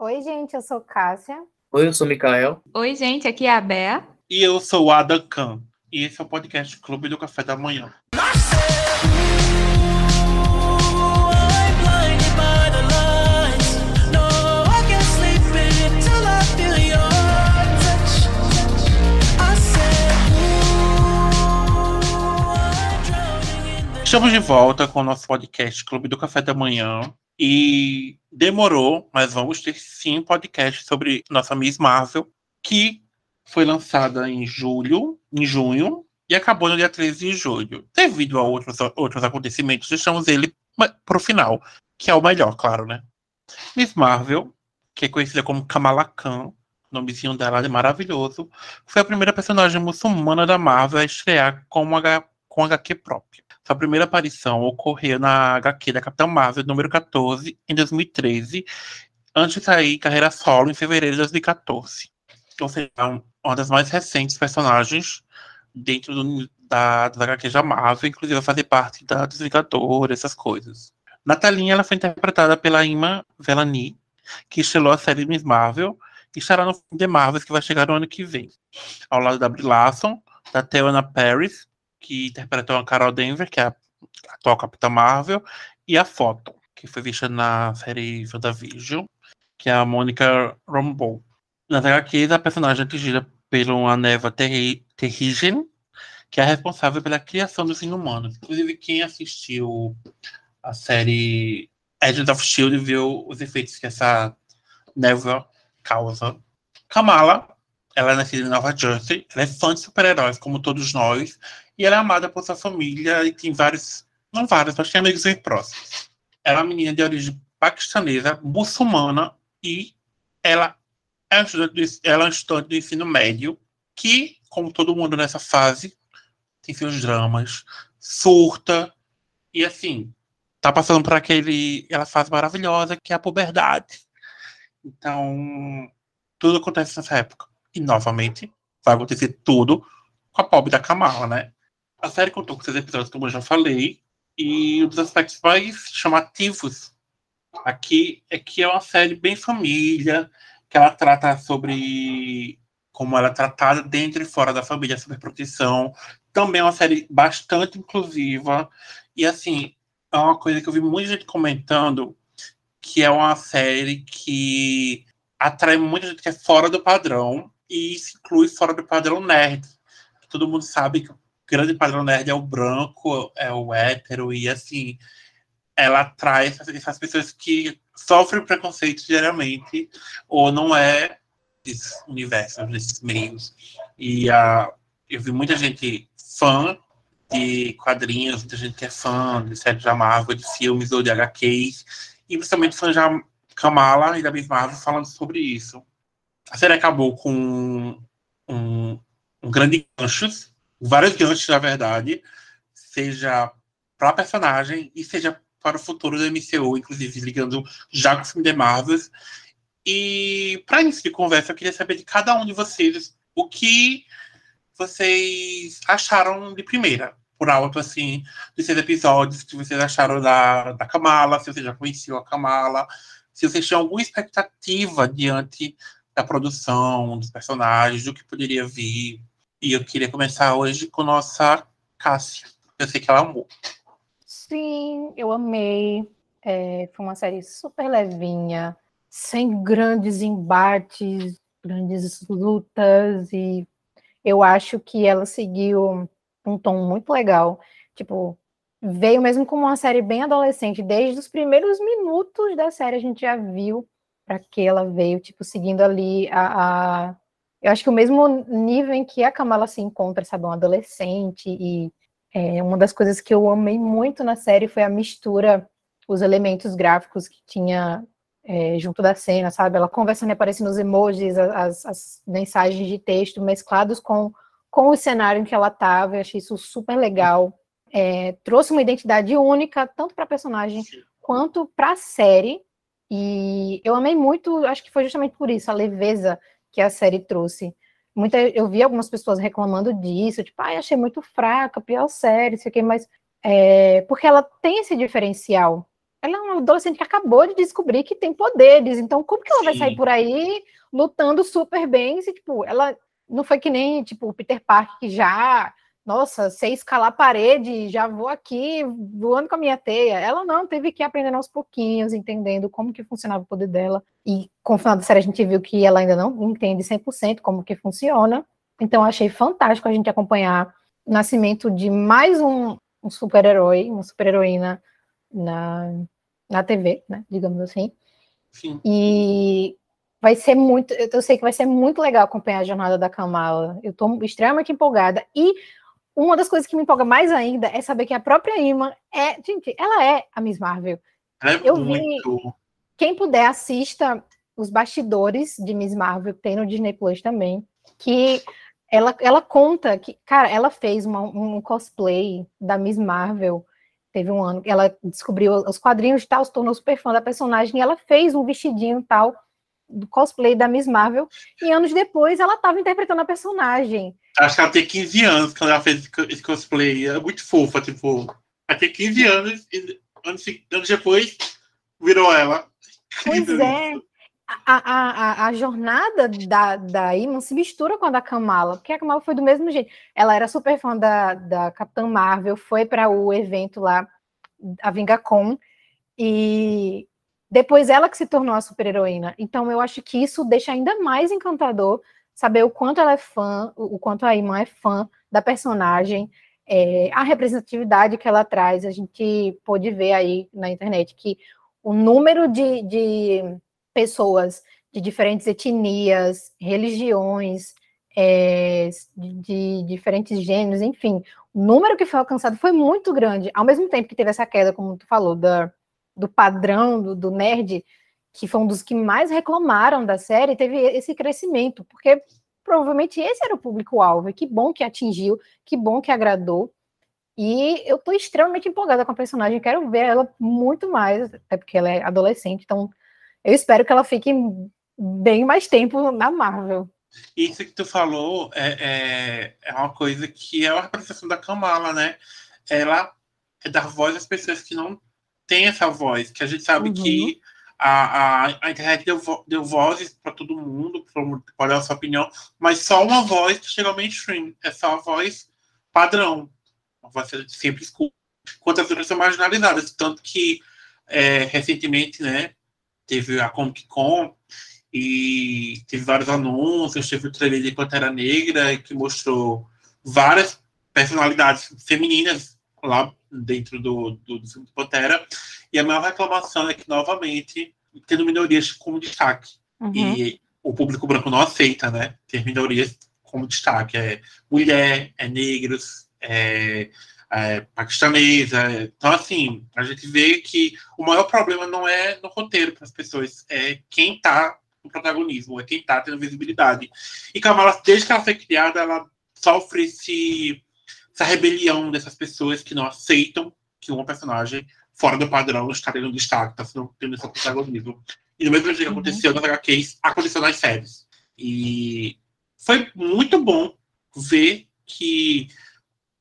Oi, gente, eu sou Cássia. Oi, eu sou Mikael. Oi, gente, aqui é a Bea. E eu sou o Adam Khan. E esse é o podcast Clube do Café da Manhã. Estamos de volta com o nosso podcast Clube do Café da Manhã. E demorou, mas vamos ter sim um podcast sobre nossa Miss Marvel, que foi lançada em julho, em junho, e acabou no dia 13 de julho. Devido a outros, outros acontecimentos, deixamos ele para o final, que é o melhor, claro, né? Miss Marvel, que é conhecida como Kamala Khan, o nomezinho dela é maravilhoso, foi a primeira personagem muçulmana da Marvel a estrear com, uma, com HQ própria. Sua primeira aparição ocorreu na HQ da Capitã Marvel, número 14, em 2013, antes de sair carreira solo em fevereiro de 2014. Ou seja, uma das mais recentes personagens dentro do, da, HQs da Marvel, inclusive a fazer parte da dos Vingadores, essas coisas. Natalinha ela foi interpretada pela Ima Velani, que estrelou a série Miss Marvel, e estará no The Marvels, que vai chegar no ano que vem. Ao lado da Brie Larson, da Theona Paris que interpretou a Carol Denver, que é a atual Capitã Marvel, e a Foto, que foi vista na série WandaVision, que é a Mônica Rambeau. Na HQs, a personagem é atingida pela Neva Terrigen, que é responsável pela criação dos inumanos. Inclusive, quem assistiu a série Agents of S.H.I.E.L.D. viu os efeitos que essa névoa causa. Kamala, ela é nascida em Nova Jersey, ela é fã de super-heróis, como todos nós, e ela é amada por sua família e tem vários, não vários, mas tem amigos bem próximos. Ela é uma menina de origem paquistanesa, muçulmana, e ela é, estudante, ela é um estudante do ensino médio, que, como todo mundo nessa fase, tem seus dramas, surta, e assim, tá passando por aquele, ela fase maravilhosa, que é a puberdade. Então, tudo acontece nessa época. E, novamente, vai acontecer tudo com a pobre da Kamala, né? A série contou com seis episódios, como eu já falei, e um dos aspectos mais chamativos aqui é que é uma série bem família, que ela trata sobre como ela é tratada dentro e fora da família, sobre proteção. Também é uma série bastante inclusiva. E, assim, é uma coisa que eu vi muita gente comentando, que é uma série que atrai muita gente que é fora do padrão e se inclui fora do padrão nerd. Todo mundo sabe que grande padrão nerd é o branco, é o hétero, e assim, ela traz essas pessoas que sofrem preconceito diariamente, ou não é desses universos, desses meios. E uh, eu vi muita gente fã de quadrinhos, muita gente que é fã de séries da Marvel, de filmes ou de HQs, e principalmente fã de Kamala e da Miss Marvel falando sobre isso. A série acabou com um, um grande ganchos vários ganchos, na verdade, seja para a personagem e seja para o futuro do MCU, inclusive ligando já com o filme de Marvels. E para início de conversa, eu queria saber de cada um de vocês o que vocês acharam de primeira, por alto, assim, dos seis episódios, que vocês acharam da, da Kamala, se vocês já conheciam a Kamala, se vocês tinham alguma expectativa diante da produção, dos personagens, do que poderia vir, e eu queria começar hoje com nossa Cássia. Eu sei que ela amou. Sim, eu amei. É, foi uma série super levinha, sem grandes embates, grandes lutas, e eu acho que ela seguiu um tom muito legal. Tipo, veio mesmo como uma série bem adolescente. Desde os primeiros minutos da série a gente já viu para que ela veio, tipo, seguindo ali a, a eu acho que o mesmo nível em que a Kamala se encontra, sabe, um adolescente, e é, uma das coisas que eu amei muito na série foi a mistura, os elementos gráficos que tinha é, junto da cena, sabe? Ela conversando e aparecendo os emojis, as, as, mensagens de texto mesclados com, com o cenário em que ela estava, eu achei isso super legal. É, trouxe uma identidade única, tanto para a personagem quanto para a série, e eu amei muito, acho que foi justamente por isso, a leveza que a série trouxe. Muita, eu vi algumas pessoas reclamando disso, tipo, ai, achei muito fraca, pior série, sei o que, mas é, porque ela tem esse diferencial. ela é uma adolescente que acabou de descobrir que tem poderes. Então, como que ela Sim. vai sair por aí lutando super bem se, tipo, ela não foi que nem, tipo, o Peter Parker que já, nossa, sei escalar a parede, já vou aqui voando com a minha teia. Ela não, teve que aprender aos pouquinhos, entendendo como que funcionava o poder dela. E com o final da série a gente viu que ela ainda não entende 100% como que funciona. Então, achei fantástico a gente acompanhar o nascimento de mais um, um super-herói, uma super-heroína na, na TV, né, digamos assim. Sim. E vai ser muito, eu sei que vai ser muito legal acompanhar a jornada da Kamala. Eu estou extremamente empolgada. E uma das coisas que me empolga mais ainda é saber que a própria Iman é, gente, ela é a Miss Marvel. É eu muito. Vi, quem puder assista os bastidores de Miss Marvel, tem no Disney Plus também, que ela, ela conta que, cara, ela fez uma, um cosplay da Miss Marvel teve um ano ela descobriu os quadrinhos e tal, se tornou super fã da personagem, e ela fez um vestidinho tal do cosplay da Miss Marvel, e anos depois ela estava interpretando a personagem. Acho que ela tem 15 anos quando ela fez esse cosplay, é muito fofa, tipo, ela tem 15 anos, e anos, anos depois virou ela. Pois é, a, a, a, jornada da, da Iman se mistura com a da Kamala, porque a Kamala foi do mesmo jeito. Ela era super fã da, da Capitã Marvel, foi para o evento lá, a Vingacon, e depois ela que se tornou a super-heroína. Então eu acho que isso deixa ainda mais encantador saber o quanto ela é fã, o quanto a Iman é fã da personagem, é, a representatividade que ela traz. A gente pôde ver aí na internet que o número de, de pessoas de diferentes etnias, religiões, é, de, de, diferentes gêneros, enfim, o número que foi alcançado foi muito grande. Ao mesmo tempo que teve essa queda, como tu falou, da, do padrão do, do nerd, que foi um dos que mais reclamaram da série, teve esse crescimento, porque provavelmente esse era o público-alvo, que bom que atingiu, que bom que agradou. E eu tô extremamente empolgada com a personagem, quero ver ela muito mais, até porque ela é adolescente, então eu espero que ela fique bem mais tempo na Marvel. Isso que tu falou é, é, é uma coisa que é a representação da Kamala, né? Ela é dar voz às pessoas que não têm essa voz, que a gente sabe uhum. que a, a, a, internet deu, deu vozes para todo mundo, dar a sua opinião, mas só uma voz que chega ao mainstream, é só a voz padrão, uma voz a gente sempre escuta, enquanto as outras são marginalizadas, tanto que é, recentemente, né, teve a Comic Con e teve vários anúncios, teve o trailer de Pantera Negra que mostrou várias personalidades femininas lá dentro do, do, do filme de Pantera. E a maior reclamação é que, novamente, tendo minorias como destaque. Uhum. E o público branco não aceita, né? Ter minorias como destaque. É mulher, é negros, é é, paquistanesa. Então, assim, a gente vê que o maior problema não é no roteiro para as pessoas, é quem está no protagonismo, é quem está tendo visibilidade. E Kamala, desde que ela foi criada, ela sofre esse, essa rebelião dessas pessoas que não aceitam que uma personagem fora do padrão está tendo destaque, está tendo esse protagonismo. E no mesmo jeito que uhum. aconteceu nas HQs, aconteceu nas séries. E foi muito bom ver que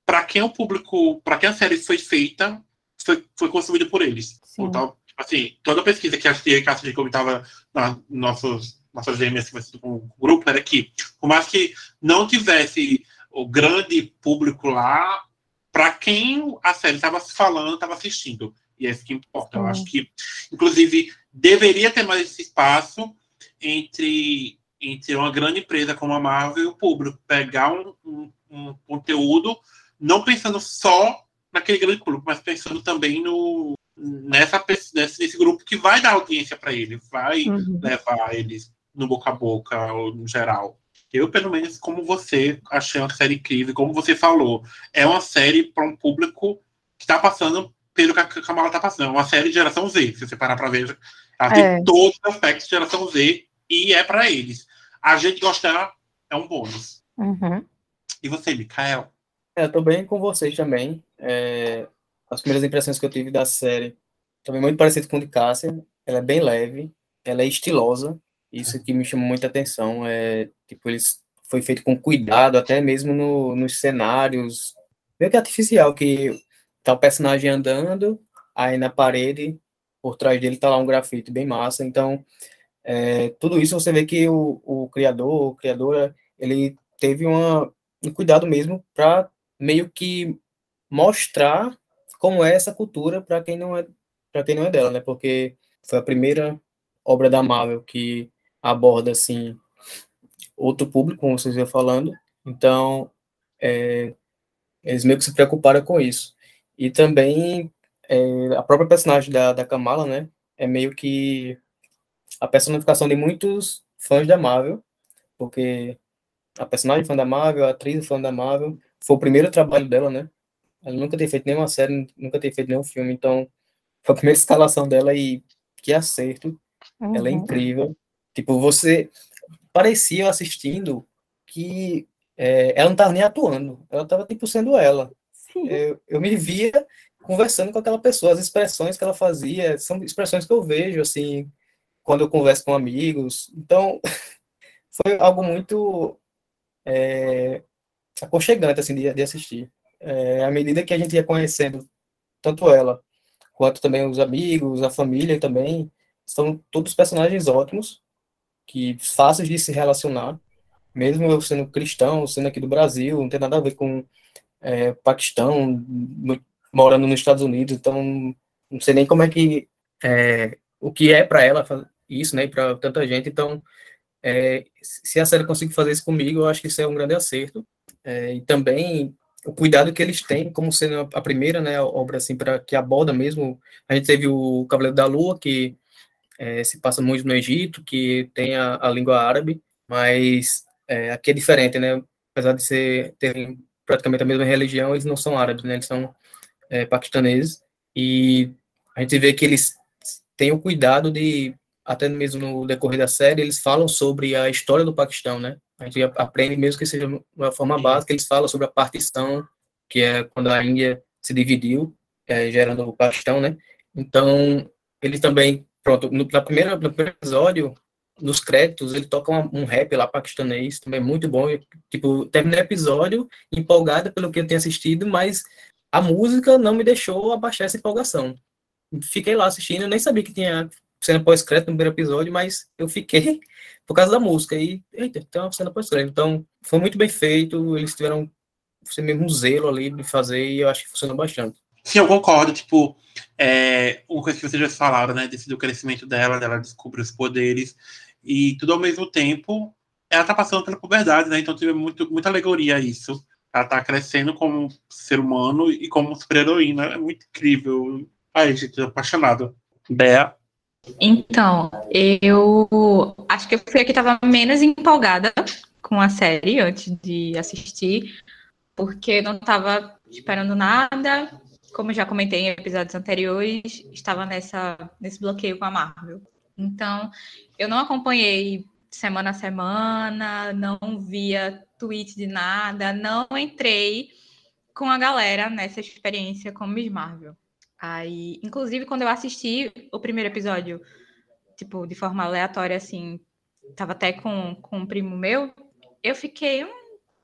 para quem o público, para quem a série foi feita, foi, foi consumida por eles. Então, assim, toda a pesquisa que a Cia comentava na nossos nossas gêmeas assim, com o grupo era que, por mais que não tivesse o grande público lá, para quem a série estava falando, estava assistindo. E é isso que importa. Eu acho que, inclusive, deveria ter mais esse espaço entre, entre uma grande empresa como a Marvel e o público. Pegar um, um, um conteúdo não pensando só naquele grande grupo, mas pensando também no nessa nesse, nesse grupo que vai dar audiência para ele, vai uhum. levar eles no boca a boca ou no geral. Eu, pelo menos, como você, achei uma série incrível, como você falou, é uma série para um público que está passando pelo que a Kamala está passando. É uma série de geração Z, se você parar para ver. Ela é. tem todos os aspectos de geração Z e é para eles. A gente gostar é um bônus. Uhum. E você, Mikael? É, eu tô bem com vocês também. É, as primeiras impressões que eu tive da série também muito parecido com o de Cássia. Ela é bem leve, ela é estilosa. Isso que me chama muita atenção. É, tipo, eles foi feito com cuidado, até mesmo no, nos cenários. Meio que artificial, que tá o personagem andando, aí na parede por trás dele tá lá um grafite bem massa. Então, é, tudo isso você vê que o, o criador, o criadora, ele teve uma, um cuidado mesmo para meio que mostrar como é essa cultura para quem não é para quem não é dela, né? Porque foi a primeira obra da Marvel que aborda assim outro público, como vocês iam falando. Então, é, eles meio que se preocuparam com isso. E também é, a própria personagem da, da Kamala, né? É meio que a personificação de muitos fãs da Marvel, porque a personagem fã da Marvel, a atriz fã da Marvel, foi o primeiro trabalho dela, né? Ela nunca tem feito nenhuma série, nunca tem feito nenhum filme, então foi a primeira escalação dela e que acerto. Uhum. Ela é uhum. incrível. Tipo, você parecia assistindo que é, ela não estava nem atuando, ela estava tipo sendo ela. Eu, eu me via conversando com aquela pessoa, as expressões que ela fazia são expressões que eu vejo assim quando eu converso com amigos. Então foi algo muito é, aconchegante assim de, de assistir. É, à medida que a gente ia conhecendo tanto ela quanto também os amigos, a família também, são todos personagens ótimos, que fáceis de se relacionar, mesmo eu sendo cristão, sendo aqui do Brasil, não tem nada a ver com é, Paquistão, morando nos Estados Unidos, então não sei nem como é que é, o que é para ela isso, né, para tanta gente. Então, é, se a série conseguir fazer isso comigo, eu acho que isso é um grande acerto. É, e também o cuidado que eles têm, como sendo a primeira, né, obra assim para que aborda mesmo. A gente teve o Cavaleiro da Lua que é, se passa muito no Egito, que tem a, a língua árabe, mas é, aqui é diferente, né? Apesar de ser terem praticamente a mesma religião, eles não são árabes, né? Eles são é, paquistaneses e a gente vê que eles têm o cuidado de até mesmo no decorrer da série eles falam sobre a história do Paquistão, né? A gente aprende mesmo que seja uma forma básica, eles falam sobre a partição, que é quando a Índia se dividiu, é, gerando o Paquistão, né? Então, eles também, pronto, no, na primeira, no primeiro episódio, nos créditos, ele toca um, um rap lá paquistanês, também muito bom. Eu, tipo, terminei o episódio empolgada pelo que eu tinha assistido, mas a música não me deixou abaixar essa empolgação. Fiquei lá assistindo, nem sabia que tinha cena pós-crédito no primeiro episódio, mas eu fiquei por causa da música. E, eita, tem uma cena pós-crédito. Então, foi muito bem feito, eles tiveram você mesmo zelo ali de fazer e eu acho que funcionou bastante. Sim, eu concordo. Tipo, é, uma coisa que vocês já falaram, né? Desse do crescimento dela, dela descobrir os poderes e tudo ao mesmo tempo, ela tá passando pela puberdade, né? Então teve muito, muita alegoria a isso. Ela tá crescendo como ser humano e como super-heroína. É muito incrível. Ai, gente, tô apaixonado. Bea. Então, eu acho que eu fui a que estava menos empolgada com a série antes de assistir, porque não estava esperando nada. Como já comentei em episódios anteriores, estava nessa, nesse bloqueio com a Marvel. Então, eu não acompanhei semana a semana, não via tweet de nada, não entrei com a galera nessa experiência com Miss Marvel. Aí, inclusive, quando eu assisti o primeiro episódio, tipo, de forma aleatória, assim, tava até com, com um primo meu, eu fiquei.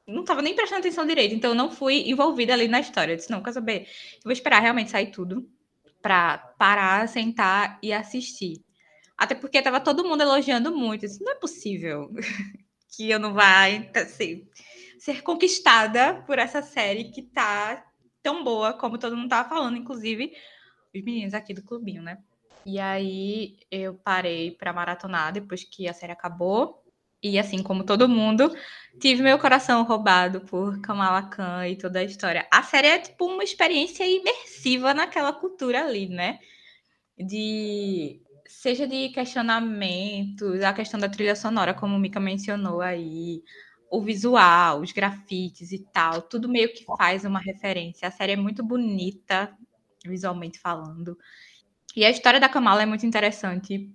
Não tava nem prestando atenção direito, então eu não fui envolvida ali na história. Eu disse, não, quer saber? Eu vou esperar realmente sair tudo para parar, sentar e assistir. Até porque tava todo mundo elogiando muito. Isso não é possível que eu não vá assim, ser conquistada por essa série que tá tão boa como todo mundo tava falando, inclusive os meninos aqui do clubinho, né? E aí eu parei para maratonar depois que a série acabou. E assim como todo mundo, tive meu coração roubado por Kamala Khan e toda a história. A série é tipo uma experiência imersiva naquela cultura ali, né? De seja de questionamentos, a questão da trilha sonora, como o Mika mencionou aí, o visual, os grafites e tal, tudo meio que faz uma referência. A série é muito bonita, visualmente falando. E a história da Kamala é muito interessante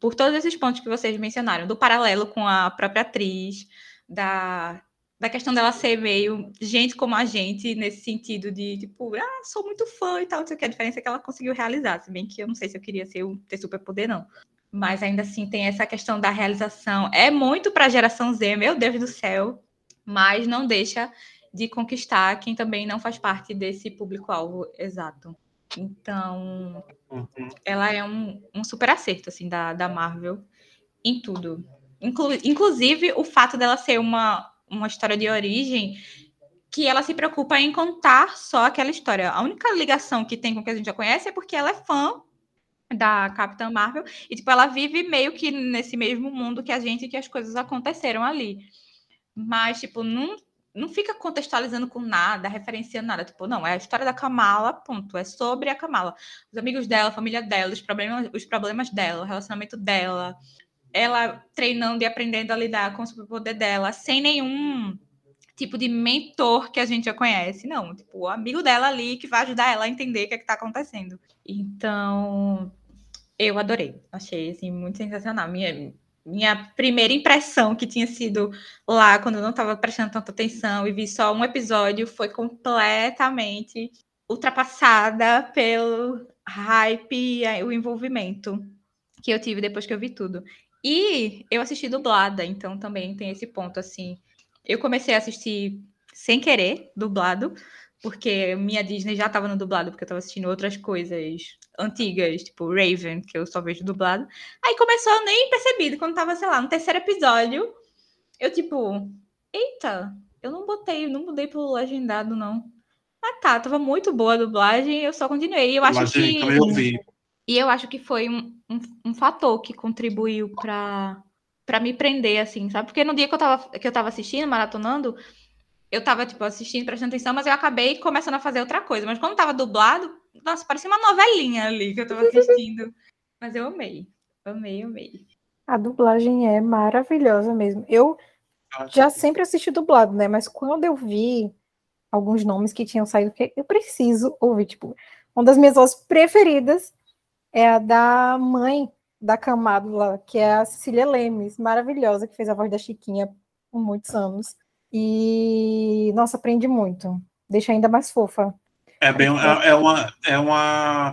por todos esses pontos que vocês mencionaram, do paralelo com a própria atriz, da, da questão dela ser meio gente como a gente, nesse sentido de, tipo, ah, sou muito fã e tal, não sei o que, a diferença é que ela conseguiu realizar, se bem que eu não sei se eu queria ser, ter superpoder, não mas ainda assim tem essa questão da realização. É muito para a geração Z, meu Deus do céu, mas não deixa de conquistar quem também não faz parte desse público-alvo exato. Então, uhum. ela é um, um super acerto, assim, da, da Marvel em tudo. Inclu inclusive, o fato dela ser uma, uma história de origem que ela se preocupa em contar só aquela história. A única ligação que tem com o que a gente já conhece é porque ela é fã da Capitã Marvel e tipo ela vive meio que nesse mesmo mundo que a gente que as coisas aconteceram ali. Mas tipo, não não fica contextualizando com nada, referenciando nada. Tipo, não, é a história da Kamala, ponto. É sobre a Kamala. Os amigos dela, a família dela, os problemas, os problemas dela, o relacionamento dela. Ela treinando e aprendendo a lidar com o superpoder dela, sem nenhum tipo de mentor que a gente já conhece. Não, tipo, o amigo dela ali que vai ajudar ela a entender o que é está acontecendo. Então, eu adorei. Achei, assim, muito sensacional. Minha, minha primeira impressão que tinha sido lá, quando eu não estava prestando tanta atenção e vi só um episódio, foi completamente ultrapassada pelo hype e o envolvimento que eu tive depois que eu vi tudo. E eu assisti dublada, então também tem esse ponto, assim. Eu comecei a assistir sem querer, dublado, porque minha Disney já estava no dublado, porque eu estava assistindo outras coisas antigas, tipo Raven, que eu só vejo dublado. Aí começou, eu nem percebi, quando tava, sei lá, no terceiro episódio, eu tipo, eita, eu não botei, não mudei pro legendado, não. Ah tá, tava muito boa a dublagem, eu só continuei. Eu acho que. E eu acho que foi um, um, um fator que contribuiu para para me prender, assim, sabe? Porque no dia que eu tava, que eu tava assistindo, maratonando, eu tava, tipo, assistindo, prestando atenção, mas eu acabei começando a fazer outra coisa. Mas quando tava dublado, nossa, parecia uma novelinha ali que eu tava assistindo. mas eu amei. Amei, amei. A dublagem é maravilhosa mesmo. Eu já sempre assisti dublado, né? Mas quando eu vi alguns nomes que tinham saído, que eu preciso ouvir, tipo, uma das minhas vozes preferidas é a da mãe da Camado lá, que é a Cecília Lemes, maravilhosa, que fez a voz da Chiquinha por muitos anos. E, nossa, aprende muito. Deixa ainda mais fofa. É bem, é, é uma, é uma,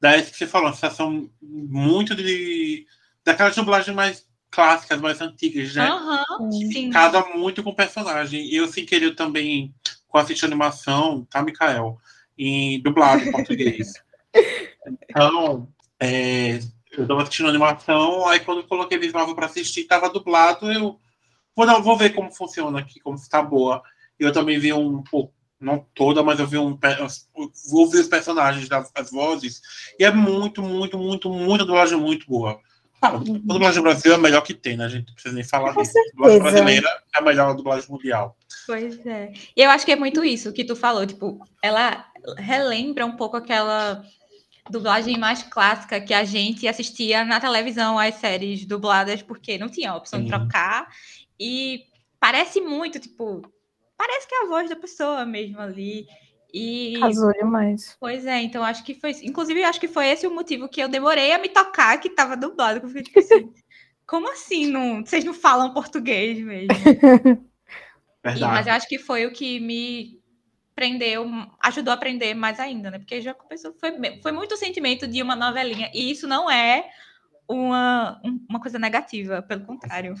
daí que você falou, uma sensação muito de, daquelas dublagens mais clássicas, mais antigas, né? Uhum, sim. Casa muito com o personagem. Eu, sem querer, também, com assistir animação, tá, Mikael? Em dublado em português. Então, é, eu tava assistindo animação, aí quando eu coloquei Visível para assistir, tava dublado, eu Vou, dar, vou ver como funciona aqui, como está boa. Eu também vi um pouco, não toda, mas eu vi um. Vou ver os personagens, as vozes, e é muito, muito, muito, muito dublagem muito boa. Claro, a dublagem do Brasil é a melhor que tem, né? A gente não precisa nem falar disso. A dublagem brasileira é a melhor dublagem mundial. Pois é. E eu acho que é muito isso que tu falou, tipo, ela relembra um pouco aquela dublagem mais clássica que a gente assistia na televisão, as séries dubladas, porque não tinha a opção Sim. de trocar. E parece muito, tipo, parece que é a voz da pessoa mesmo ali. E. Casou demais. Pois é, então acho que foi. Inclusive, acho que foi esse o motivo que eu demorei a me tocar que tava dublado. Que eu fiquei tipo assim, como assim? Não, vocês não falam português mesmo? Verdade. E, mas eu acho que foi o que me prendeu, ajudou a aprender mais ainda, né? Porque já começou, foi, foi muito sentimento de uma novelinha. E isso não é uma, uma coisa negativa, pelo contrário.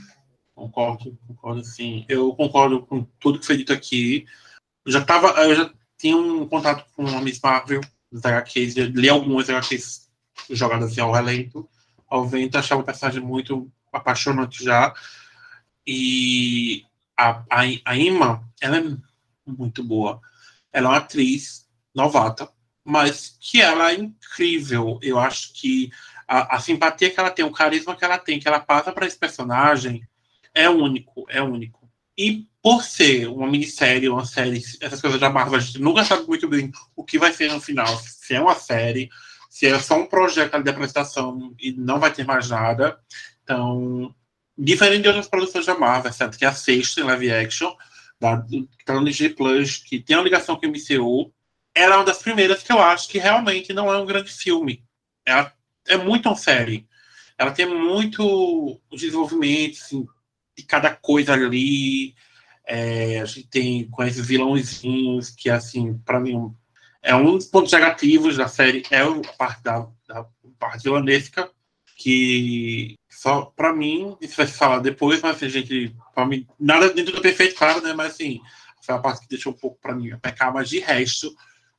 Concordo, concordo sim. Eu concordo com tudo que foi dito aqui. Eu já tava, eu já tinha um contato com a Miss Marvel, HQs, li algumas HQs jogadas ao relento, ao vento, achava o personagem muito apaixonante já. E a, a, a Ima, ela é muito boa. Ela é uma atriz novata, mas que ela é incrível. Eu acho que a, a simpatia que ela tem, o carisma que ela tem, que ela passa para esse personagem, é único, é único. E por ser uma minissérie, uma série, essas coisas da Marvel, a gente nunca sabe muito bem o que vai ser no final. Se é uma série, se é só um projeto de apresentação e não vai ter mais nada. Então, diferente de outras produções da Marvel, certo? Que é a sexta em live action, da, que está no Plus, que tem uma ligação com o MCU, ela é uma das primeiras que eu acho que realmente não é um grande filme. Ela é muito uma série. Ela tem muito desenvolvimento, assim, de cada coisa ali. É, a gente tem com esses vilãozinhos que, assim, para mim, é um dos pontos negativos da série, é a parte da, da parte vilanesca, que só para mim, isso vai se falar depois, mas a gente, para mim, nada dentro do perfeito, claro, né? Mas assim, foi a parte que deixou um pouco para mim pecar, mas de resto,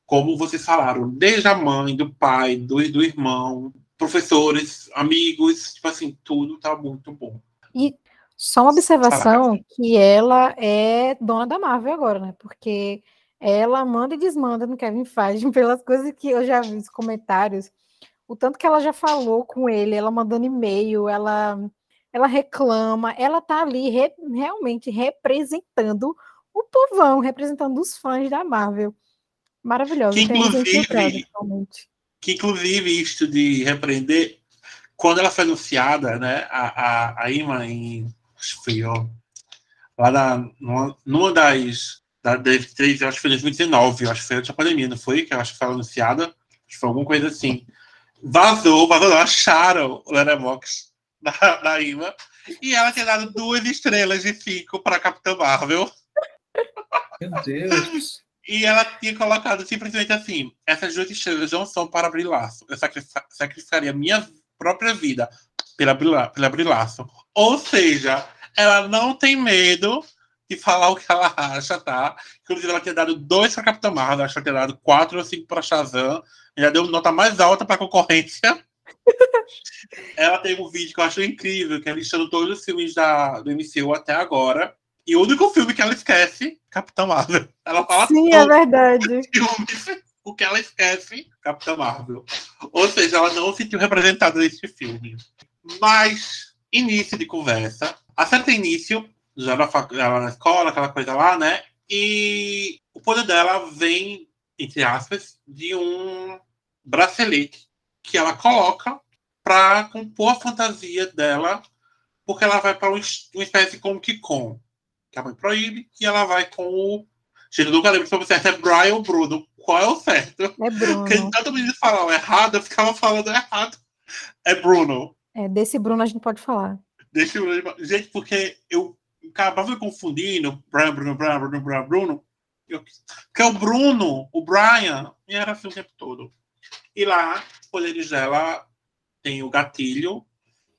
como vocês falaram, desde a mãe, do pai, do, do irmão, professores, amigos, tipo assim, tudo tá muito bom. E só uma observação que ela é dona da Marvel agora, né? Porque ela manda e desmanda no Kevin Feige pelas coisas que eu já vi nos comentários. O tanto que ela já falou com ele, ela mandando e-mail, ela ela reclama, ela tá ali re, realmente representando o povão, representando os fãs da Marvel. Maravilhosa. Que inclusive, que inclusive isto de repreender, quando ela foi anunciada, né, a, a, a Ima em ó, lá na, numa, numa das, da, das três, acho que foi em 2019, acho que foi antes da pandemia, não foi? Que eu acho que foi anunciada, acho que foi alguma coisa assim. Vazou, vazou, acharam o Letterboxd da, da Ima. E ela tinha dado duas estrelas de cinco para Capitã Marvel. Meu Deus. E ela tinha colocado simplesmente assim: essas duas estrelas não são para abrir laço. Eu sacrificaria minha própria vida pela, pela abrir laço. Ou seja, ela não tem medo de falar o que ela acha, tá? Inclusive, ela tinha dado dois para Capitã Marvel, acho que ela tinha dado quatro ou cinco para Shazam. Já deu nota mais alta para concorrência. ela tem um vídeo que eu acho incrível, que é listando todos os filmes da, do MCU até agora. E o único filme que ela esquece, Capitã Marvel. Ela fala Sim, é verdade. Filmes, o que ela esquece, Capitã Marvel. Ou seja, ela não se sentiu representada nesse filme. Mas, início de conversa. A certa início, já na, ela na escola, aquela coisa lá, né? E o poder dela vem, entre aspas, de um bracelete que ela coloca para compor a fantasia dela, porque ela vai para uma espécie de Comic Con, que a mãe proíbe, e ela vai com o. Gente, eu nunca lembro se o certo é Brian ou Bruno. Qual é o certo? É Bruno. Porque tanto menino falava errado, eu ficava falando errado. É Bruno. É, desse Bruno a gente pode falar. Desse Bruno, gente, porque eu acabava confundindo Brian, Bruno, Brian, Bruno, Brian, Bruno. Eu, porque o Bruno, o Brian, e era assim o tempo todo. E lá, os poderes dela tem o gatilho,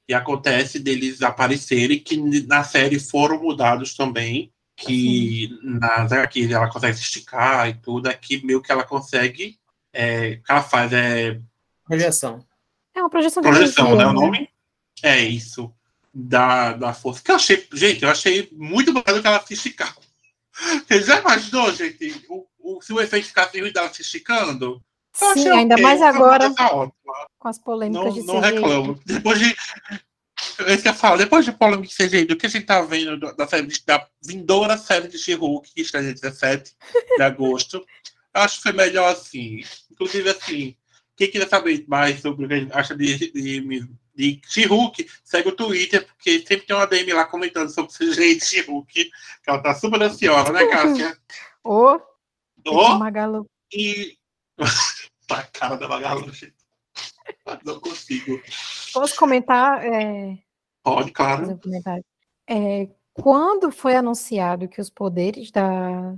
e acontece deles aparecerem, que na série foram mudados também, que Sim. nas aqui ela consegue se esticar e tudo, aqui meio que ela consegue, é, o que ela faz é... Projeção. É uma projeção. Projeção, né? O nome? É isso. Da, da força. Que eu achei, gente, eu achei muito bacana que ela se esticar. Você já imaginou, gente, o, o, se o efeito ficasse ruim dela se esticando? Sim, ainda okay, mais agora com as polêmicas não, de Não reclamo. Depois de. Eu ia falar, depois de polêmica de CGI, do que a gente tá vendo da, série, da vindoura série de She-Hulk, que está em 17 de agosto, eu acho que foi melhor assim. Inclusive, assim, quem quiser saber mais sobre o que acha de, de, de She-Hulk, segue o Twitter, porque sempre tem uma DM lá comentando sobre o CGI de She-Hulk, que ela tá super ansiosa, né, Cássia? Ô, oh, Magalu. E. tá a cara da Magalu, gente. Não consigo. Posso comentar? É... Pode, claro. É, quando foi anunciado que os poderes da,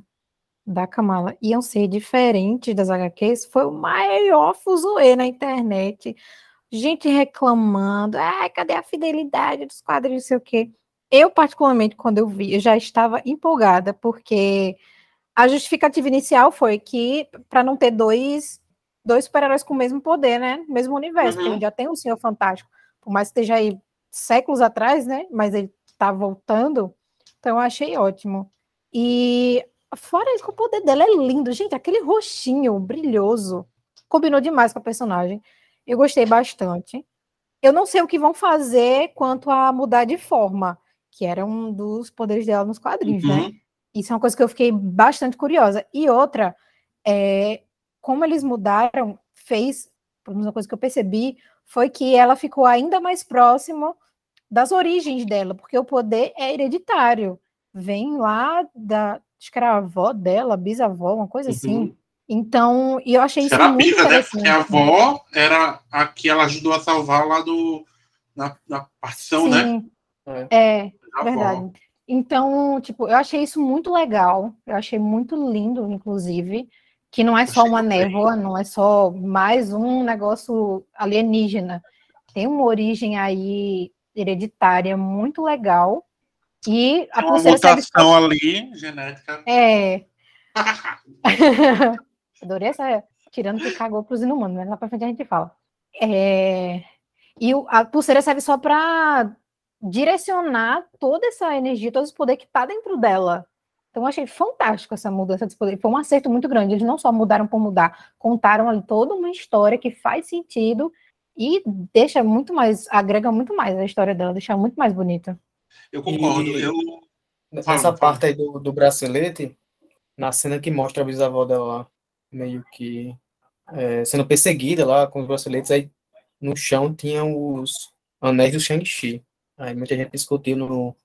da Kamala iam ser diferentes das HQs, foi o maior fuzuê na internet. Gente reclamando, ah, cadê a fidelidade dos quadrinhos, não sei o quê. Eu, particularmente, quando eu vi, eu já estava empolgada, porque a justificativa inicial foi que, para não ter dois, dois super-heróis com o mesmo poder, né? Mesmo universo, uhum. já tem o Senhor Fantástico, por mais que esteja aí séculos atrás, né? Mas ele tá voltando, então eu achei ótimo. E Fora isso, o poder dela é lindo. Gente, aquele roxinho brilhoso combinou demais com a personagem. Eu gostei bastante. Eu não sei o que vão fazer quanto a mudar de forma, que era um dos poderes dela nos quadrinhos, né? uhum. né? Isso é uma coisa que eu fiquei bastante curiosa. E outra, é, como eles mudaram, fez, pelo menos uma coisa que eu percebi, foi que ela ficou ainda mais próxima das origens dela, porque o poder é hereditário. Vem lá da, acho que era a avó dela, bisavó, uma coisa assim. uhum. assim. Então, e eu achei isso era muito bisa, né? Porque a avó era a que ela ajudou a salvar lá do, na, na partição, né? É, é verdade. Então, tipo, eu achei isso muito legal. Eu achei muito lindo, inclusive, que não é só uma névoa, não é só mais um negócio alienígena. Tem uma origem aí hereditária muito legal e a uma mutação ali, genética. É. Adorei essa. Tirando que cagou pros inumanos, mas lá pra frente a gente fala. É, e a pulseira serve só para direcionar toda essa energia, todo esse poder que está dentro dela. Então, eu achei fantástico essa mudança de poder. Foi um acerto muito grande. Eles não só mudaram por mudar, contaram ali toda uma história que faz sentido e deixa muito mais, agrega muito mais a história dela, deixa muito mais bonita. Eu concordo. E, eu... Nessa parte aí do, do bracelete, na cena que mostra a bisavó dela meio que é, sendo perseguida lá com os braceletes, aí no chão tinha os anéis do Shang-Chi. Aí muita gente discutiu no.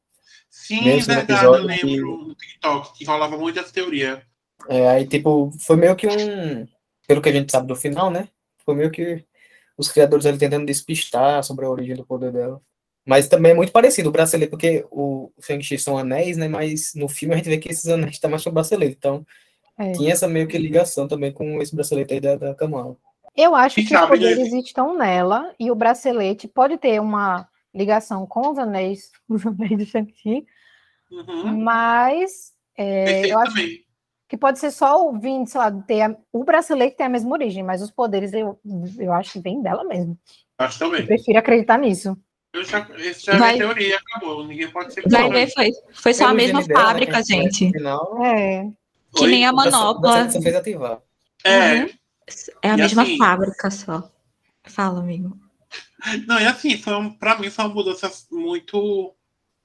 Sim, verdade, episódio eu lembro que, no TikTok que falava muito dessa teoria. É, aí, tipo, foi meio que um. Pelo que a gente sabe do final, né? Foi meio que os criadores ali tentando despistar sobre a origem do poder dela. Mas também é muito parecido o bracelete, porque o Shang-Chi são anéis, né? Mas no filme a gente vê que esses anéis estão tá mais sobre o bracelete. Então, é. tinha essa meio que ligação também com esse bracelete aí da, da Kamala. Eu acho que os poderes estão nela e o bracelete pode ter uma ligação com os anéis, os anéis de Shang-Chi, uhum. mas é, eu acho que pode ser só o vindo, sei lá, ter a, o bracelete tem a mesma origem, mas os poderes eu, eu acho que vem dela mesmo. Acho também. Eu prefiro acreditar nisso. Eu já, esse já Vai. é teoria, acabou. Ninguém pode ser Vai ver, foi, foi só a mesma fábrica, dela, né, gente. Final, é. Que Oi? nem a manopla. Você fez ativar. É. Uhum. É a e mesma assim, fábrica só. Fala, amigo. Não, e assim, foi um, pra mim foi uma mudança muito.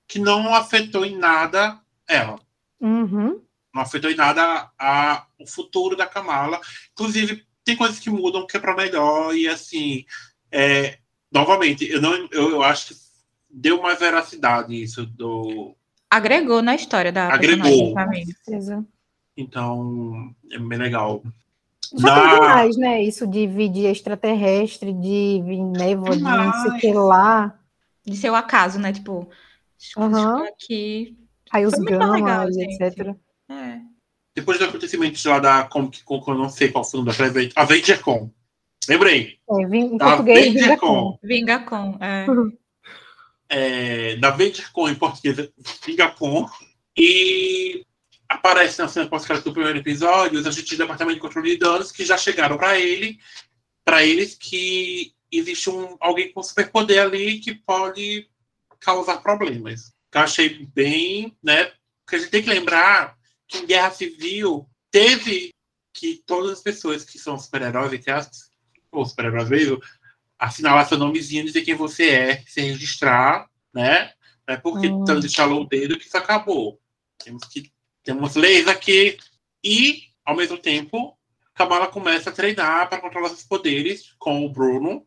que não afetou em nada ela. Uhum. Não afetou em nada a, o futuro da Kamala. Inclusive, tem coisas que mudam que é pra melhor, e assim. É, novamente, eu, não, eu, eu acho que deu mais veracidade isso do. Agregou na história da Agregou. Então, é bem legal. Já tem demais, né? Isso de vir de extraterrestre, de vir névoa, de não sei o que lá. De ser o acaso, né? Tipo, uhum. aqui. Aí os gamas, etc. É. Depois do acontecimento lá da Comic Con, eu não sei qual foi o nome daquela evento, a VentureCon. Lembrei. É, em português, Vingacon. Vingacon, é. é. Da VentureCon em português, Vingacon. E aparece na cena pós-crédito do primeiro episódio os agentes do Departamento de Controle de Danos que já chegaram para ele, para eles que existe um, alguém com superpoder ali que pode causar problemas. Eu achei bem, né? Porque a gente tem que lembrar que em Guerra Civil teve que todas as pessoas que são super-heróis, entre ou super-heróis mesmo, assinalar seu nomezinho, dizer quem você é, se registrar, né? Não é porque hum. tanto estalou o dedo que isso acabou. Temos que temos leis aqui e, ao mesmo tempo, Kamala começa a treinar para controlar seus poderes com o Bruno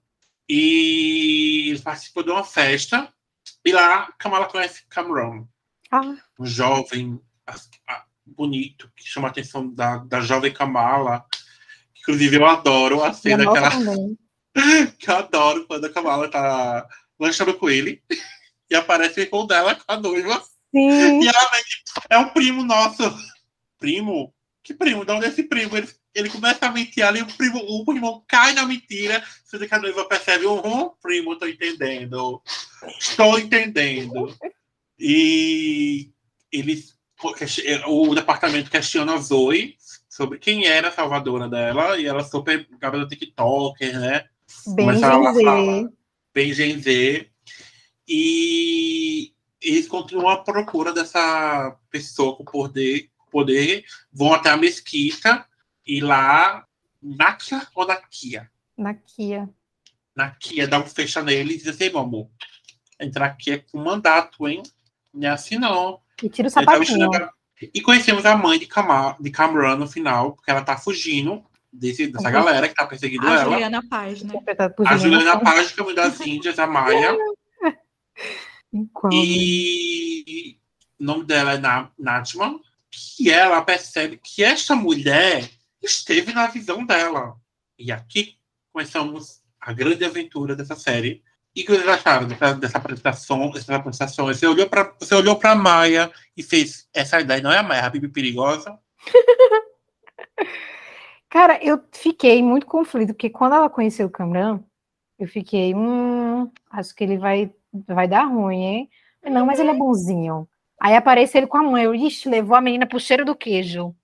e participa de uma festa e lá Kamala conhece Cameron, ah. um jovem bonito que chama a atenção da, da jovem Kamala. Inclusive, eu adoro a cena que ela. que eu adoro quando a Kamala tá lanchando com ele e aparece o irmão dela com a noiva. Sim. E ela é um primo nosso. Primo? Que primo? De onde é esse primo? Ele, ele começa a mentir ali, o primo, o primo cai na mentira, sendo que a noiva percebe, uhum, primo, tô entendendo. Estou entendendo. E eles. O departamento questiona a Zoe sobre quem era a salvadora dela, e ela super do TikToker, né? Bem Gen Z. Bem Gen Z. E eles continuam à procura dessa pessoa com poder, poder vão até a mesquita e lá, Nakia ou Nakia? Nakia. Nakia dá um fecha nele e diz assim, meu amor, entrar aqui é com mandato, hein? Não é assim não. E tira o sapatinho. E conhecemos a mãe de, Cam de Cameron no final, porque ela tá fugindo desse, dessa uhum. galera que tá perseguindo a ela. Juliana Paz, né? A Juliana Paz, que é uma das Índias, a Maia. E o nome dela é Natman, que ela percebe que esta mulher esteve na visão dela. E aqui começamos a grande aventura dessa série. E o que vocês acharam dessa, dessa apresentação? Dessa apresentação? Você olhou para você olhou para Maia e fez essa ideia não é a Maia, é a Bibi perigosa? Cara, eu fiquei muito conflito porque quando ela conheceu o Cameron, eu fiquei, hum, acho que ele vai vai dar ruim, hein? Não, mas ele é bonzinho. Aí aparece ele com a mãe, eu, ixi, levou a menina pro cheiro do queijo.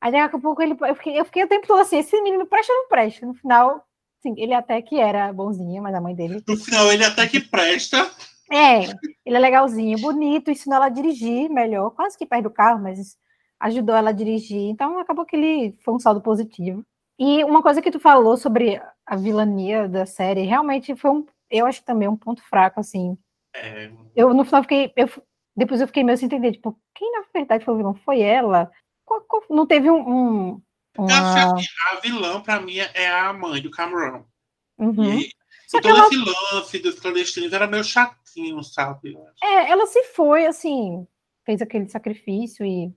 Aí daqui a pouco ele, eu fiquei, eu fiquei o tempo todo assim, esse menino presta ou não presta? No final, sim, ele até que era bonzinho, mas a mãe dele. No final, ele até que presta. É, ele é legalzinho, bonito, ensinou ela a dirigir melhor, quase que perto do carro, mas ajudou ela a dirigir. Então acabou que ele foi um saldo positivo. E uma coisa que tu falou sobre a vilania da série, realmente foi um, eu acho também um ponto fraco, assim. É, Eu no final fiquei, eu, depois eu fiquei meio sem entender, tipo, quem na verdade foi o vilão? Foi ela? Qual- qual- não teve um, um acho uma, que a vilã, pra mim, é a mãe do Cameron. Uhum. E, e todo ela- esse lance dos clandestinos era meio chatinho, sabe? É, ela se foi, assim, fez aquele sacrifício e.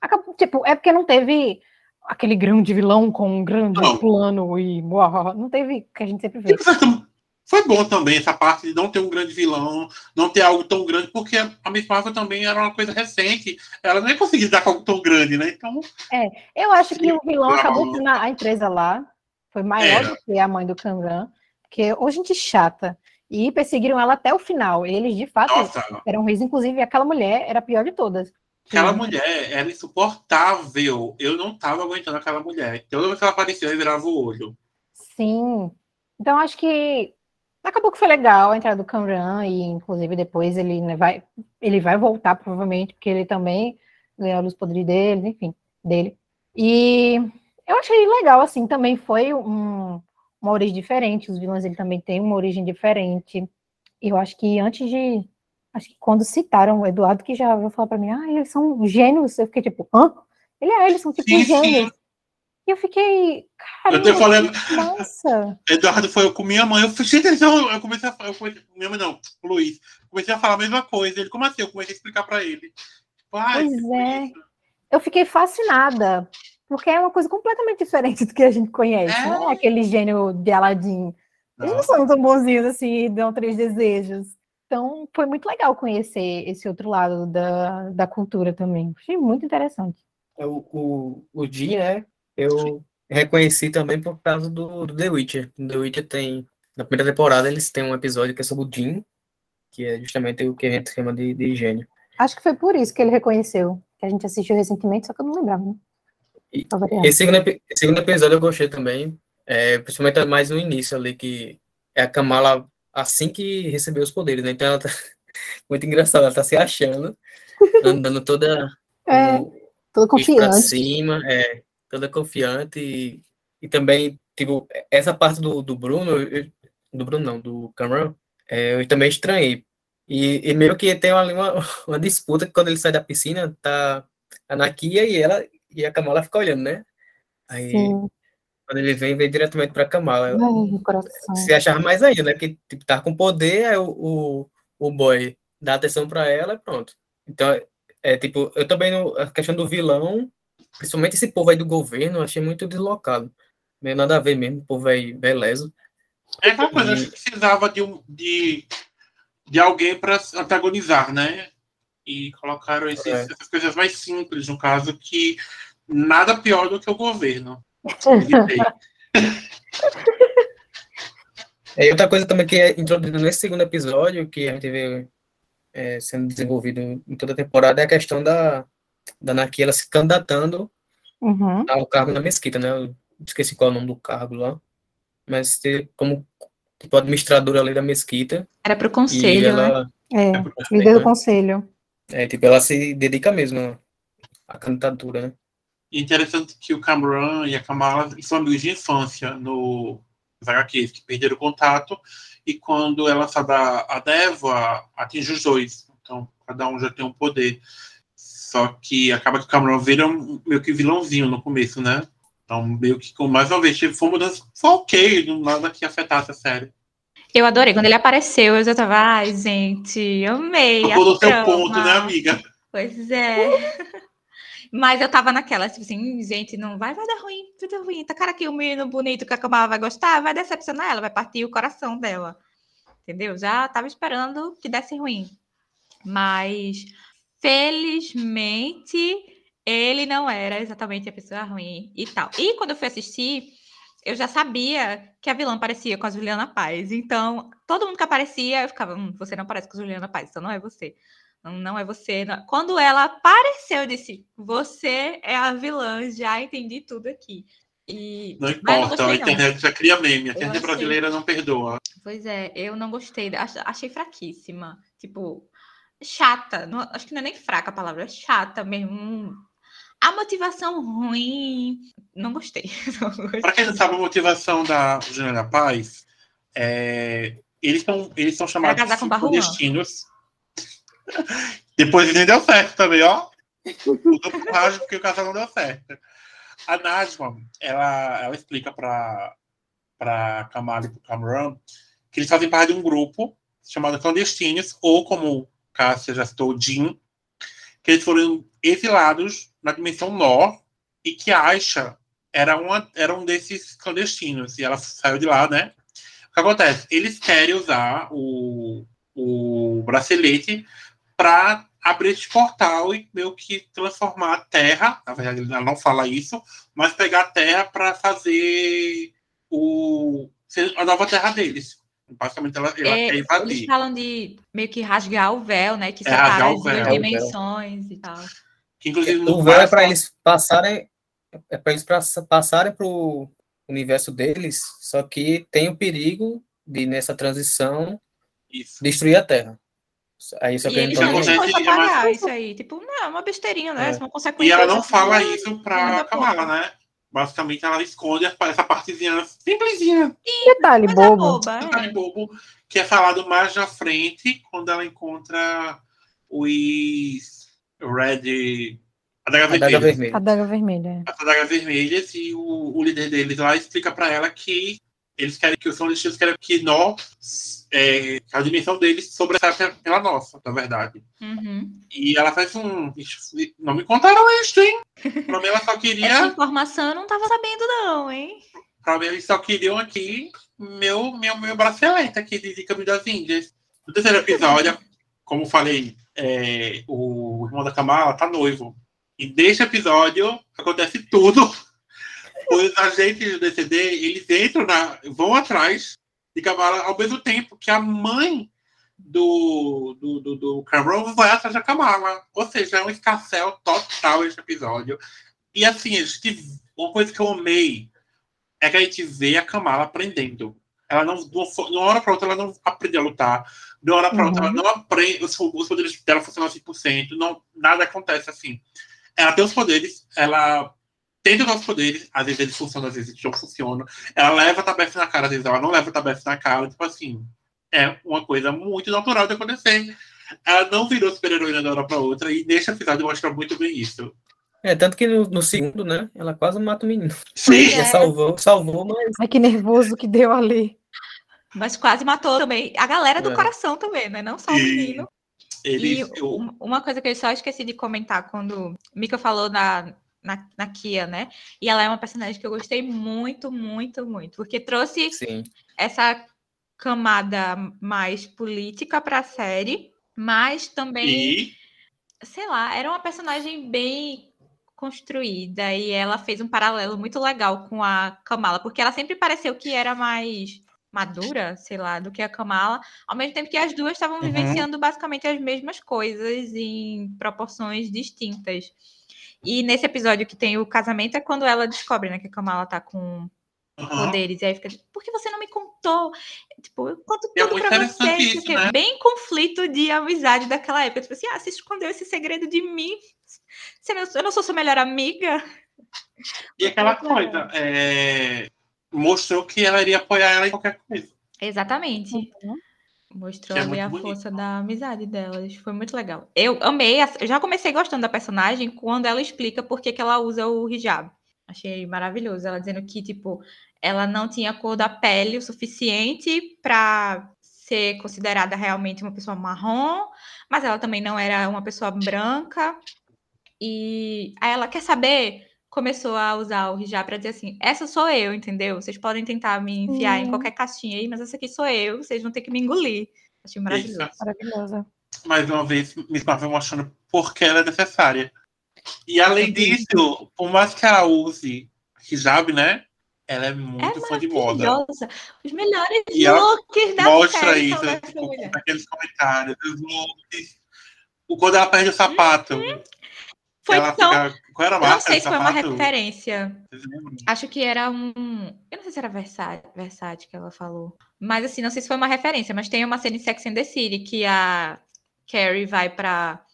Acabou, tipo, é porque não teve aquele grande vilão com um grande Não. plano e. uau, Não teve que a gente sempre vê. Foi- bom também essa parte de não ter um grande vilão, não ter algo tão grande, porque a Miss Marvel também era uma coisa recente. Ela não ia conseguir dar com algo tão grande, né? Então, Eu acho que o vilão acabou sendo a a empresa lá. Foi maior Era. do que a mãe do Kangan. Porque hoje gente chata. E perseguiram ela até o final. Eles, de fato, nossa, eram ruins. Inclusive, aquela mulher era a pior de todas. aquela Sim. mulher era insuportável. Eu não tava aguentando aquela mulher. Toda vez que ela aparecia, eu virava o olho. Sim. Então, acho que acabou que foi legal a entrada do Kamran. E, inclusive, depois ele né, vai, ele vai voltar, provavelmente, porque ele também ganhou os poderes dele, enfim, dele. E eu achei legal, assim, também foi um- uma origem diferente. Os vilões ele também têm uma origem diferente. Eu acho que antes de. Acho que quando citaram o Eduardo, que já veio falar pra mim, ah, eles são gênios, eu fiquei tipo, hã? Ele é, eles são tipo Sim, sim. E eu fiquei, Eu até caramba, falei- que massa. Eduardo foi eu com minha mãe. Eu eles são- eu comecei a falar. Eu comecei, minha mãe não, o Luiz. Comecei a falar a mesma coisa. Ele, como assim? Eu comecei a explicar pra ele. Tipo, "Ai, Pois é. isso." Eu fiquei fascinada, porque é uma coisa completamente diferente do que a gente conhece, É. não é aquele gênio de Aladdin. Eles não Nossa. são tão bonzinhos assim dão três desejos. Então, foi muito legal conhecer esse outro lado da, da cultura também. Achei muito interessante. É O, o, o Jin, né? Eu reconheci também por causa do, do The Witcher. The Witcher tem. Na primeira temporada, eles têm um episódio que é sobre o Jin, que é justamente o que a gente chama de, de gênio. Acho que foi por isso que ele reconheceu, que a gente assistiu recentemente, só que eu não lembrava, né? E-. Esse segundo, esse segundo episódio eu gostei também, é, principalmente mais no início ali, que é a Kamala assim que recebeu os poderes, né? Então ela tá muito engraçada, ela tá se achando, andando toda É, o bicho pra confiante. cima, é, toda confiante e, e também, tipo, essa parte do, do Bruno, eu- do Bruno não, do Cameron, é, eu também estranhei. E, e meio que tem ali uma, uma disputa que quando ele sai da piscina, tá a Nakia e ela e a Kamala fica olhando, né? Aí Sim. quando ele vem, vem diretamente pra Kamala. Ai. Se achava mais ainda, né? Porque tipo, tá com poder, aí o, o, o boy dá atenção pra ela e pronto. Então, é, é, tipo, eu também, no, a questão do vilão, principalmente esse povo aí do governo, eu achei muito deslocado. Meio nada a ver mesmo, o povo aí belezo. É aquela coisa, E- acho que precisava de, um, de, de alguém para antagonizar, né? E colocaram esses- É. essas coisas mais simples, no caso, que nada pior do que o governo. E outra coisa também que é introduzida nesse segundo episódio, que a gente vê é, sendo desenvolvido em toda a temporada, é a questão da, da Naki, ela se candidatando Uhum. ao cargo na mesquita, né? Eu esqueci qual é o nome do cargo lá. Mas como tipo, administradora ali da mesquita. Era pro E conselho, né? ela, É, É porque- líder do conselho. é, tipo, ela se dedica mesmo à candidatura, né? E interessante que o Cameron e a Kamala são amigos de infância no HQs, que perderam o contato, e quando ela sabe a, a Deva, atinge os dois. Então, cada um já tem um poder. Só que acaba que o Cameron vira um, meio que vilãozinho no começo, né? Então, meio que, com mais uma vez, tipo, foi uma mudança. Foi ok, nada que afetasse a série. Eu adorei. Quando ele apareceu, eu já tava, ai, gente, amei. Tocou a no seu trama." ponto, né, amiga? Pois é. Mas eu tava naquela, tipo assim, gente, não vai, vai dar ruim, vai dar ruim. Tá cara que o menino bonito que a Kamala vai gostar, vai decepcionar ela, vai partir o coração dela. Entendeu? Já tava esperando que desse ruim. Mas, felizmente, ele não era exatamente a pessoa ruim e tal. E quando eu fui assistir, eu já sabia que a vilã parecia com a Juliana Paz. Então, todo mundo que aparecia, eu ficava, hum, você não parece com a Juliana Paz, então não é você. não é você. Não. Quando ela apareceu, eu disse: Você é a vilã, já entendi tudo aqui. E... Não importa, gostei, a internet já cria meme, a internet brasileira não perdoa. Pois é, eu não gostei. ach- Achei fraquíssima. Tipo, chata. Não- acho que não é nem fraca a palavra, é chata mesmo. Hum, A motivação ruim. Não gostei. Gostei. Pra quem não sabe a motivação da Juliana Paz, é, eles são eles são chamados casar com de clandestinos. Depois nem deu certo também, ó. Mudou pro rádio porque o casal não deu certo. A Najma, ela, ela explica pra, pra Kamala e pro Cameron que eles fazem parte de um grupo chamado Clandestinos, ou como Cássia já citou, Jim, que eles foram exilados na dimensão Nó e que Aisha era, uma, era um desses clandestinos. E ela saiu de lá, né? O que acontece? Eles querem usar o, o bracelete para abrir esse portal e meio que transformar a Terra. Na verdade, ela não fala isso, mas pegar a Terra para fazer o, a nova Terra deles. Basicamente, ela, ela É, quer eles invadir. falam de meio que rasgar o véu, né? Que É, separa as duas véu. dimensões e tal. Que, inclusive, O véu é para eles passarem, é para eles pra- passarem para o universo deles, só que tem o perigo de nessa transição Isso. destruir a Terra. Aí só E que eles Isso não é mais- pagar isso aí. Tipo, não, é uma besteirinha, né? É. Uma E consequência. ela não fala isso pra Nada Kamala, né? Basicamente, ela esconde essa partezinha simplesinha, Detalhe é bobo. é. Tony Bobo, que é falado mais na frente, quando ela encontra os Red. A Daga a daga Vermelha. A daga vermelha. As adagas vermelhas e o, o líder deles lá explica pra ela que eles querem que os são destinos querem que nós, é, a dimensão deles sobressaia pe- pela nossa, na verdade. Uhum. E ela faz um. "Ixi, Não me contaram isso, hein? Pra mim, ela só Essa queria. informação eu não tava sabendo, não, hein? Pra mim, eles só queriam aqui meu, meu, meu bracelete aqui de, de Caminho das Índias. No terceiro episódio, como falei, é, o irmão da Kamala tá noivo. E neste episódio acontece tudo. Os agentes do DCD, eles entram na. vão atrás de Kamala ao mesmo tempo que a mãe do, do, do, do Cameron vai atrás da Kamala. Ou seja, é um escarcel total este episódio. E assim, a gente, uma coisa que eu amei é que a gente vê a Kamala aprendendo. Ela não, de uma hora para outra, ela não aprende a lutar. De uma hora para outra, Uhum. ela não aprende. Os, os poderes dela funcionam 100%. Não, nada acontece assim. Ela tem os poderes, ela tenta usar os poderes, às vezes eles funcionam, às vezes não funcionam. Ela leva a tabefe na cara, às vezes ela não leva a tabefe na cara. Tipo assim, é uma coisa muito natural de acontecer. Ela não virou super-heroína de uma hora para outra, e neste episódio mostra muito bem isso. É, tanto que no, no segundo, né, ela quase mata o menino. Sim, É. Salvou, salvou, mas Ai, que nervoso que deu ali. Mas quase matou também a galera do É. coração também, né? Não só o E- menino. ele. E eu- um- uma coisa que eu só esqueci de comentar quando Mika falou na, na, na Kia, né? E ela é uma personagem que eu gostei muito, muito, muito. Porque trouxe sim. essa camada mais política para a série, mas também, E sei lá, era uma personagem bem construída e ela fez um paralelo muito legal com a Kamala, porque ela sempre pareceu que era mais madura, sei lá, do que a Kamala, ao mesmo tempo que as duas estavam Uhum. vivenciando basicamente as mesmas coisas em proporções distintas. E nesse episódio que tem o casamento é quando ela descobre, né, que a Kamala tá com Aham. poderes. E aí fica, por que você não me contou? Tipo, eu conto é tudo muito pra você. isso que né? é bem conflito de amizade daquela época. Tipo assim, ah, você escondeu esse segredo de mim. Você não- eu não sou sua melhor amiga. E aquela coisa, é, mostrou que ela iria apoiar ela em qualquer coisa. Exatamente. Uhum. Mostrou é ali a bonito. força da amizade delas. Foi muito legal. Eu amei, a- eu já comecei gostando da personagem quando ela explica por que, que ela usa o hijab. Achei maravilhoso. Ela dizendo que, tipo, ela não tinha cor da pele o suficiente para ser considerada realmente uma pessoa marrom, mas ela também não era uma pessoa branca. E aí ela quer saber, começou a usar o hijab para dizer assim: essa sou eu, entendeu? Vocês podem tentar me enfiar em Uhum. qualquer caixinha aí, mas essa aqui sou eu, vocês vão ter que me engolir. Achei maravilhoso. Isso. Maravilhosa. Mais uma vez, Miss Marvel mostrando por que ela é necessária. E além disso, por mais que ela use hijab, né? Ela é muito fã de moda. Maravilhosa. Os melhores E ela looks da Mostra série isso né, dessa com mulher. aqueles comentários, os looks. O quando ela perde o sapato. Foi ela tão. fica- Qual era a Eu não marca sei se foi uma referência. Acho que era um. Eu não sei se era Versace, Versace que ela falou. Mas assim, não sei se foi uma referência, mas tem uma cena em Sex and the City que a Carrie vai pra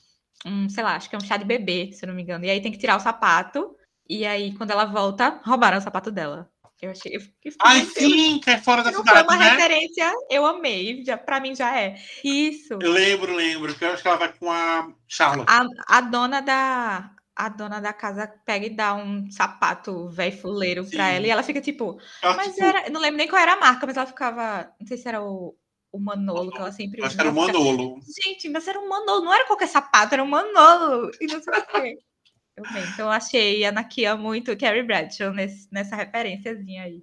um, sei lá, acho que é um chá de bebê, se eu não me engano. E aí tem que tirar o sapato. E aí, quando ela volta, roubaram o sapato dela. Eu achei. Eu fiquei Ai, sim, que é fora da Não foi cidade, uma né? referência, eu amei. Já, pra mim já é. Isso. Eu lembro, lembro. Que eu acho que ela vai com a Charlotte. A, a dona da. A dona da casa pega e dá um sapato velho fuleiro pra Sim. ela. E ela fica tipo, Ela, Mas tipo, era, eu não lembro nem qual era a marca, mas ela ficava. Não sei se era o, o Manolo que ela sempre Acho que era o Manolo. Gente, mas era um Manolo, não era qualquer sapato, era um Manolo. E não sei o quê. Então eu achei a Nakia muito Carrie Bradshaw nesse, nessa referenciazinha aí.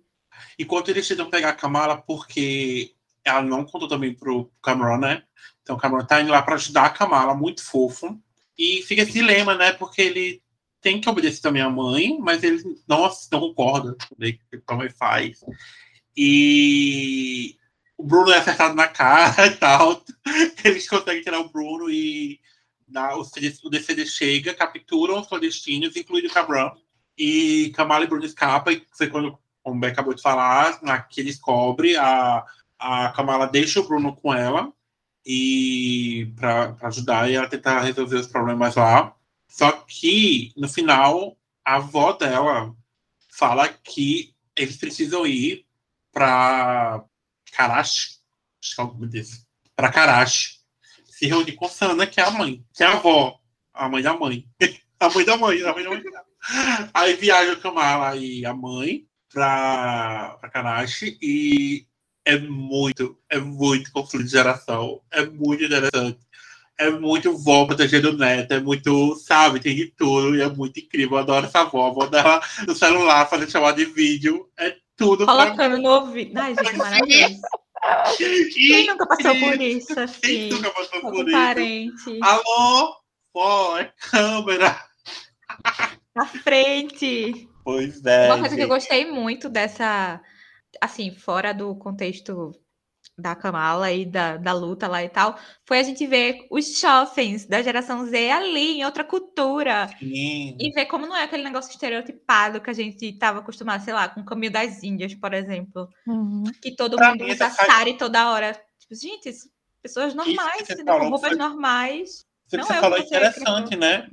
Enquanto eles tentam pegar a Kamala, porque ela não contou também pro Cameron, né? Então o Cameron tá indo lá pra ajudar a Kamala, muito fofo. E fica esse dilema, né? Porque ele tem que obedecer também a mãe, mas ele não, não concorda com o que a mãe faz. E o Bruno é acertado na cara e tal. Eles conseguem tirar o Bruno e o, o DCD chega, capturam os clandestinos, incluindo o Cameron. E Kamala e Bruno escapam, e foi quando como o Beck acabou de falar, na que descobre, a, a Kamala deixa o Bruno com ela e para ajudar e ela tentar resolver os problemas lá. Só que no final a avó dela fala que eles precisam ir para Karachi, acho que é alguma desse, para Karachi, se reunir com Sana, que é a mãe, que é a avó, a mãe da mãe, a mãe da mãe, a mãe da mãe. Aí viaja a Kamala e a mãe pra, pra Karachi e é muito, é muito conflito de geração. É muito interessante. É muito vó protegendo o neto, é muito, sabe, tem de tudo e é muito incrível. Eu adoro essa avó. A avó dela no celular, fazendo chamada de vídeo. É tudo pra Colocando no ouvido. Ai, gente, maravilhoso. Quem nunca passou por Quem isso, assim? nunca passou por Algum isso? parente. Alô? Vó, é câmera. Na frente. Pois é. Uma coisa que eu gente. gostei muito dessa, assim, fora do contexto da Kamala e da, da luta lá e tal, foi a gente ver os jovens da geração Z ali, em outra cultura. Sim. E ver como não é aquele negócio estereotipado que a gente estava acostumado, sei lá, com o caminho das Índias, por exemplo. Uhum. Que todo Pra mundo mim, usa essa- sari toda hora. Tipo, gente, pessoas normais, com roupas foi- normais. Isso que Não você é falou é interessante, né?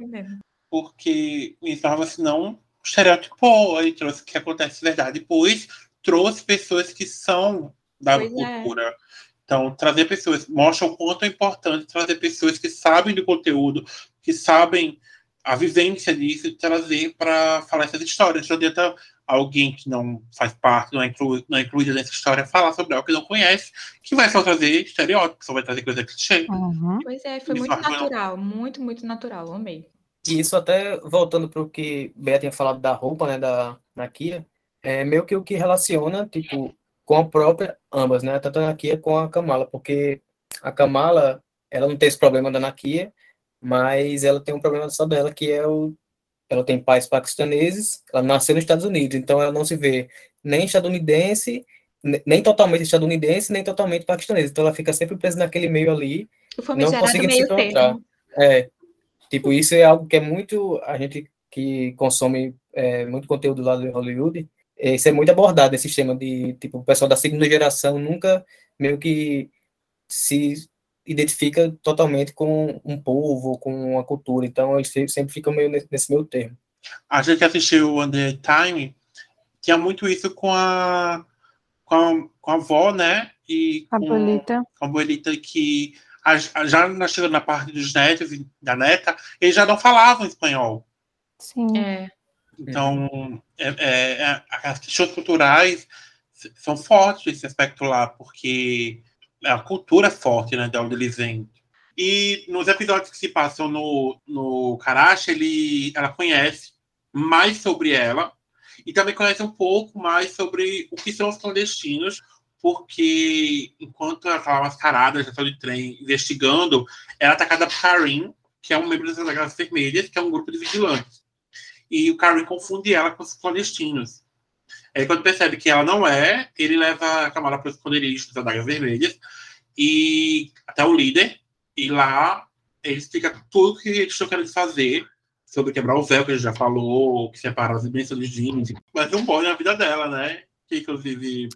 porque o Islam se não estereotipou, aí trouxe o que acontece de verdade. Depois trouxe pessoas que são da Pois é. cultura. Então, trazer pessoas, mostra o quanto é importante trazer pessoas que sabem do conteúdo, que sabem a vivência disso, e trazer para falar essas histórias. Não adianta alguém que não faz parte, não é, inclu, não é incluída nessa história, falar sobre algo que não conhece, que vai só trazer estereótipos, só vai trazer coisa clichê. Uhum. Pois é, foi Isso muito natural, muito, muito natural, amei. E isso até voltando para o que Bea tinha falado da roupa, né, da Nakia, é meio que o que relaciona, tipo, com a própria, ambas, né, tanto a Nakia com a Kamala, porque a Kamala, ela não tem esse problema da Nakia, mas ela tem um problema só dela, que é o, ela tem pais paquistaneses, ela nasceu nos Estados Unidos, então ela não se vê nem estadunidense, ne- nem totalmente estadunidense, nem totalmente paquistanesa, então ela fica sempre presa naquele meio ali, não conseguindo se encontrar. É, tipo, isso é algo que é muito, a gente que consome é, muito conteúdo lá de Hollywood, isso é muito abordado, esse sistema de, tipo, o pessoal da segunda geração nunca meio que se identifica totalmente com um povo, com uma cultura, então eles se- sempre ficam meio nesse, nesse meio termo. a gente que assistiu at a Time tinha muito isso com a com a, com a avó, né? E A com, bolita. com a abuelita que a- a- já na- chegando na parte dos netos e da neta, eles já não falavam espanhol. Sim. É, Então, é, é, é, as questões culturais são fortes nesse aspecto lá, porque a cultura é forte, né, de onde eles vêm. E nos episódios que se passam no, no Karachi, ele, ela conhece mais sobre ela e também conhece um pouco mais sobre o que são os clandestinos, porque enquanto ela estava mascarada, já estava de trem, investigando, ela é atacada por Karim, que é um membro das Águias Vermelhas, que é um grupo de vigilantes e o Karim confunde ela com os clandestinos. Aí quando percebe que ela não é, ele leva a Kamala para os esconderijos das adagas vermelhas e até o líder, e lá ele explica tudo que eles estão querendo fazer sobre quebrar o véu, que a gente já falou, que separa as dimensões de jeans. Mas não pode na vida dela, né? Que inclusive.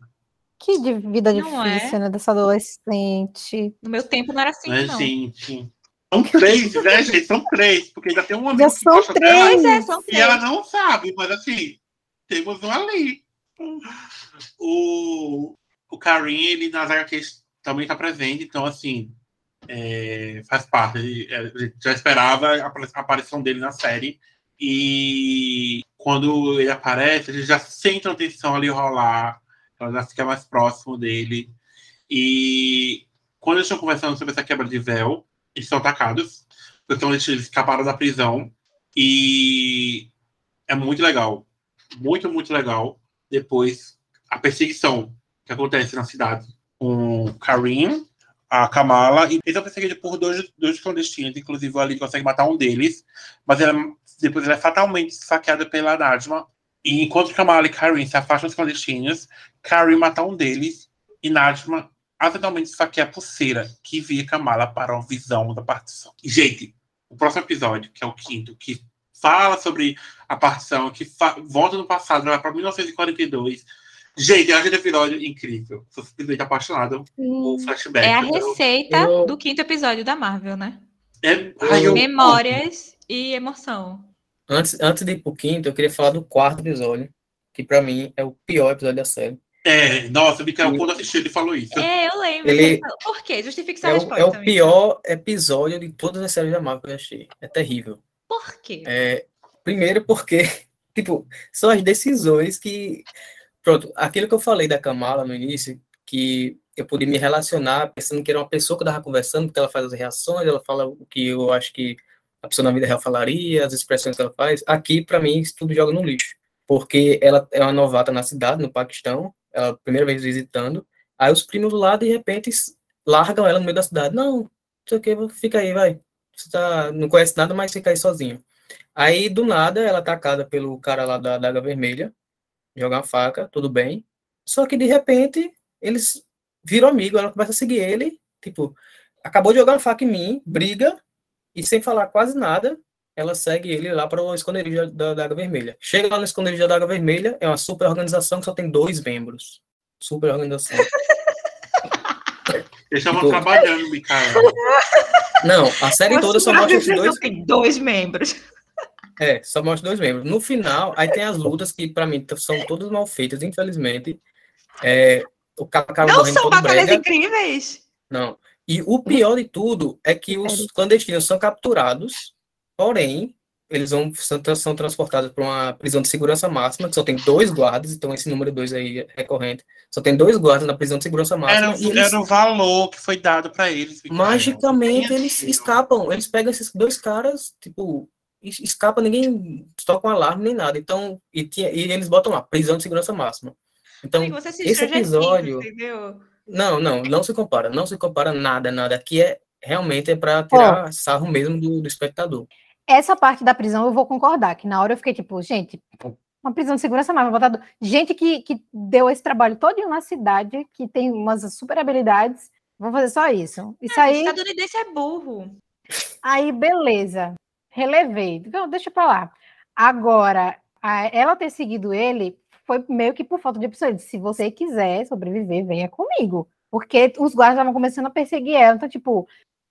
Que vida Não difícil, é? né? Dessa adolescente. No meu tempo não era assim, né, não. gente? São três, né, gente? São três, porque ainda tem um amigo Já que são três. dela é, são e três. ela não sabe, mas assim, temos um ali. O, o Karim, ele nas HQs também está presente, então assim, é, faz parte. Ele- A gente já esperava a a aparição dele na série. E quando ele aparece, ele já sente a tensão ali rolar, ela já fica mais próximo dele. E quando eles estão conversando sobre essa quebra de véu, eles são atacados. Então eles, eles escaparam da prisão. E é muito legal. Muito, muito legal. Depois, a perseguição que acontece na cidade com Karim, a Kamala, e eles são perseguidos por dois, dois clandestinos, inclusive o Ali consegue matar um deles, mas ela, depois ela é fatalmente saqueada pela Najma. E enquanto Kamala e Karim se afastam dos clandestinos, Karim mata um deles e Najma acidentalmente esfaqueia a pulseira que via Kamala para uma visão da partição. Gente, o próximo episódio, que é o quinto, que fala sobre a partição, que volta no passado, vai para 1942. Gente, eu acho esse episódio incrível. Sou simplesmente apaixonado por flashback. É a Eu- receita eu- do quinto episódio da Marvel, né? É, ai, eu- Memórias e emoção. Antes, antes de ir pro quinto, eu queria falar do quarto episódio, que pra mim é o pior episódio da série. É, nossa, o Mikael, quando assistiu, ele falou isso. É, eu lembro. Ele- Por quê? Justifique sua É o, resposta. é o pior episódio de todas as séries da Marvel que eu achei. É terrível. Por quê? É, primeiro porque, tipo, são as decisões que. Pronto, aquilo que eu falei da Kamala no início, que eu podia me relacionar pensando que era uma pessoa que eu estava conversando, porque ela faz as reações, ela fala o que eu acho que a pessoa na vida real falaria, as expressões que ela faz. Aqui, para mim, isso tudo joga no lixo. Porque ela é uma novata na cidade, no Paquistão, ela a primeira vez visitando, aí os primos lá, de repente, largam ela no meio da cidade. Não, não sei o que, fica aí, vai. Você tá, não conhece nada, mas fica aí sozinho. Aí, do nada, ela é atacada pelo cara lá da Daga Vermelha, joga uma faca, tudo bem. Só que, de repente, eles viram amigo, ela começa a seguir ele, tipo, acabou de jogar uma faca em mim, briga, e sem falar quase nada, ela segue ele lá para o esconderijo da Daga Vermelha. Chega lá no esconderijo da Daga Vermelha, é uma super organização que só tem dois membros. Super organização. Eles estavam Tipo- trabalhando, Mikael. Não, a série toda só mostra esses dois Tem dois membros. É, só mostra dois membros. No final, aí tem as lutas que, pra mim, são todas mal feitas, infelizmente. É, o cara Não são batalhas brega. incríveis. Não. E o pior de tudo é que os clandestinos são capturados, porém, eles vão, são, tra- são transportados para uma prisão de segurança máxima, que só tem dois guardas, então esse número dois aí é recorrente. Só tem dois guardas na prisão de segurança máxima. Era, eles, era o valor que foi dado para eles. Magicamente, eles escapam. Eles pegam esses dois caras, tipo, es- escapa, ninguém toca um alarme nem nada. Então, e, tinha, e eles botam lá, prisão de segurança máxima. Então, esse episódio- não, não, não se compara, não se compara nada, nada. Aqui é realmente é para tirar sarro mesmo do, do espectador. Essa parte da prisão eu vou concordar, que na hora eu fiquei tipo, gente, uma prisão de segurança máxima, botado gente que, que deu esse trabalho todo na cidade, que tem umas super habilidades, vão fazer só isso. Isso Ah, aí, estadunidense é burro. aí beleza, relevei. Não, deixa pra lá. Agora, a- ela ter seguido ele foi meio que por falta de opção. Ele disse, se você quiser sobreviver, venha comigo. Porque os guardas estavam começando a perseguir ela. Então, tipo,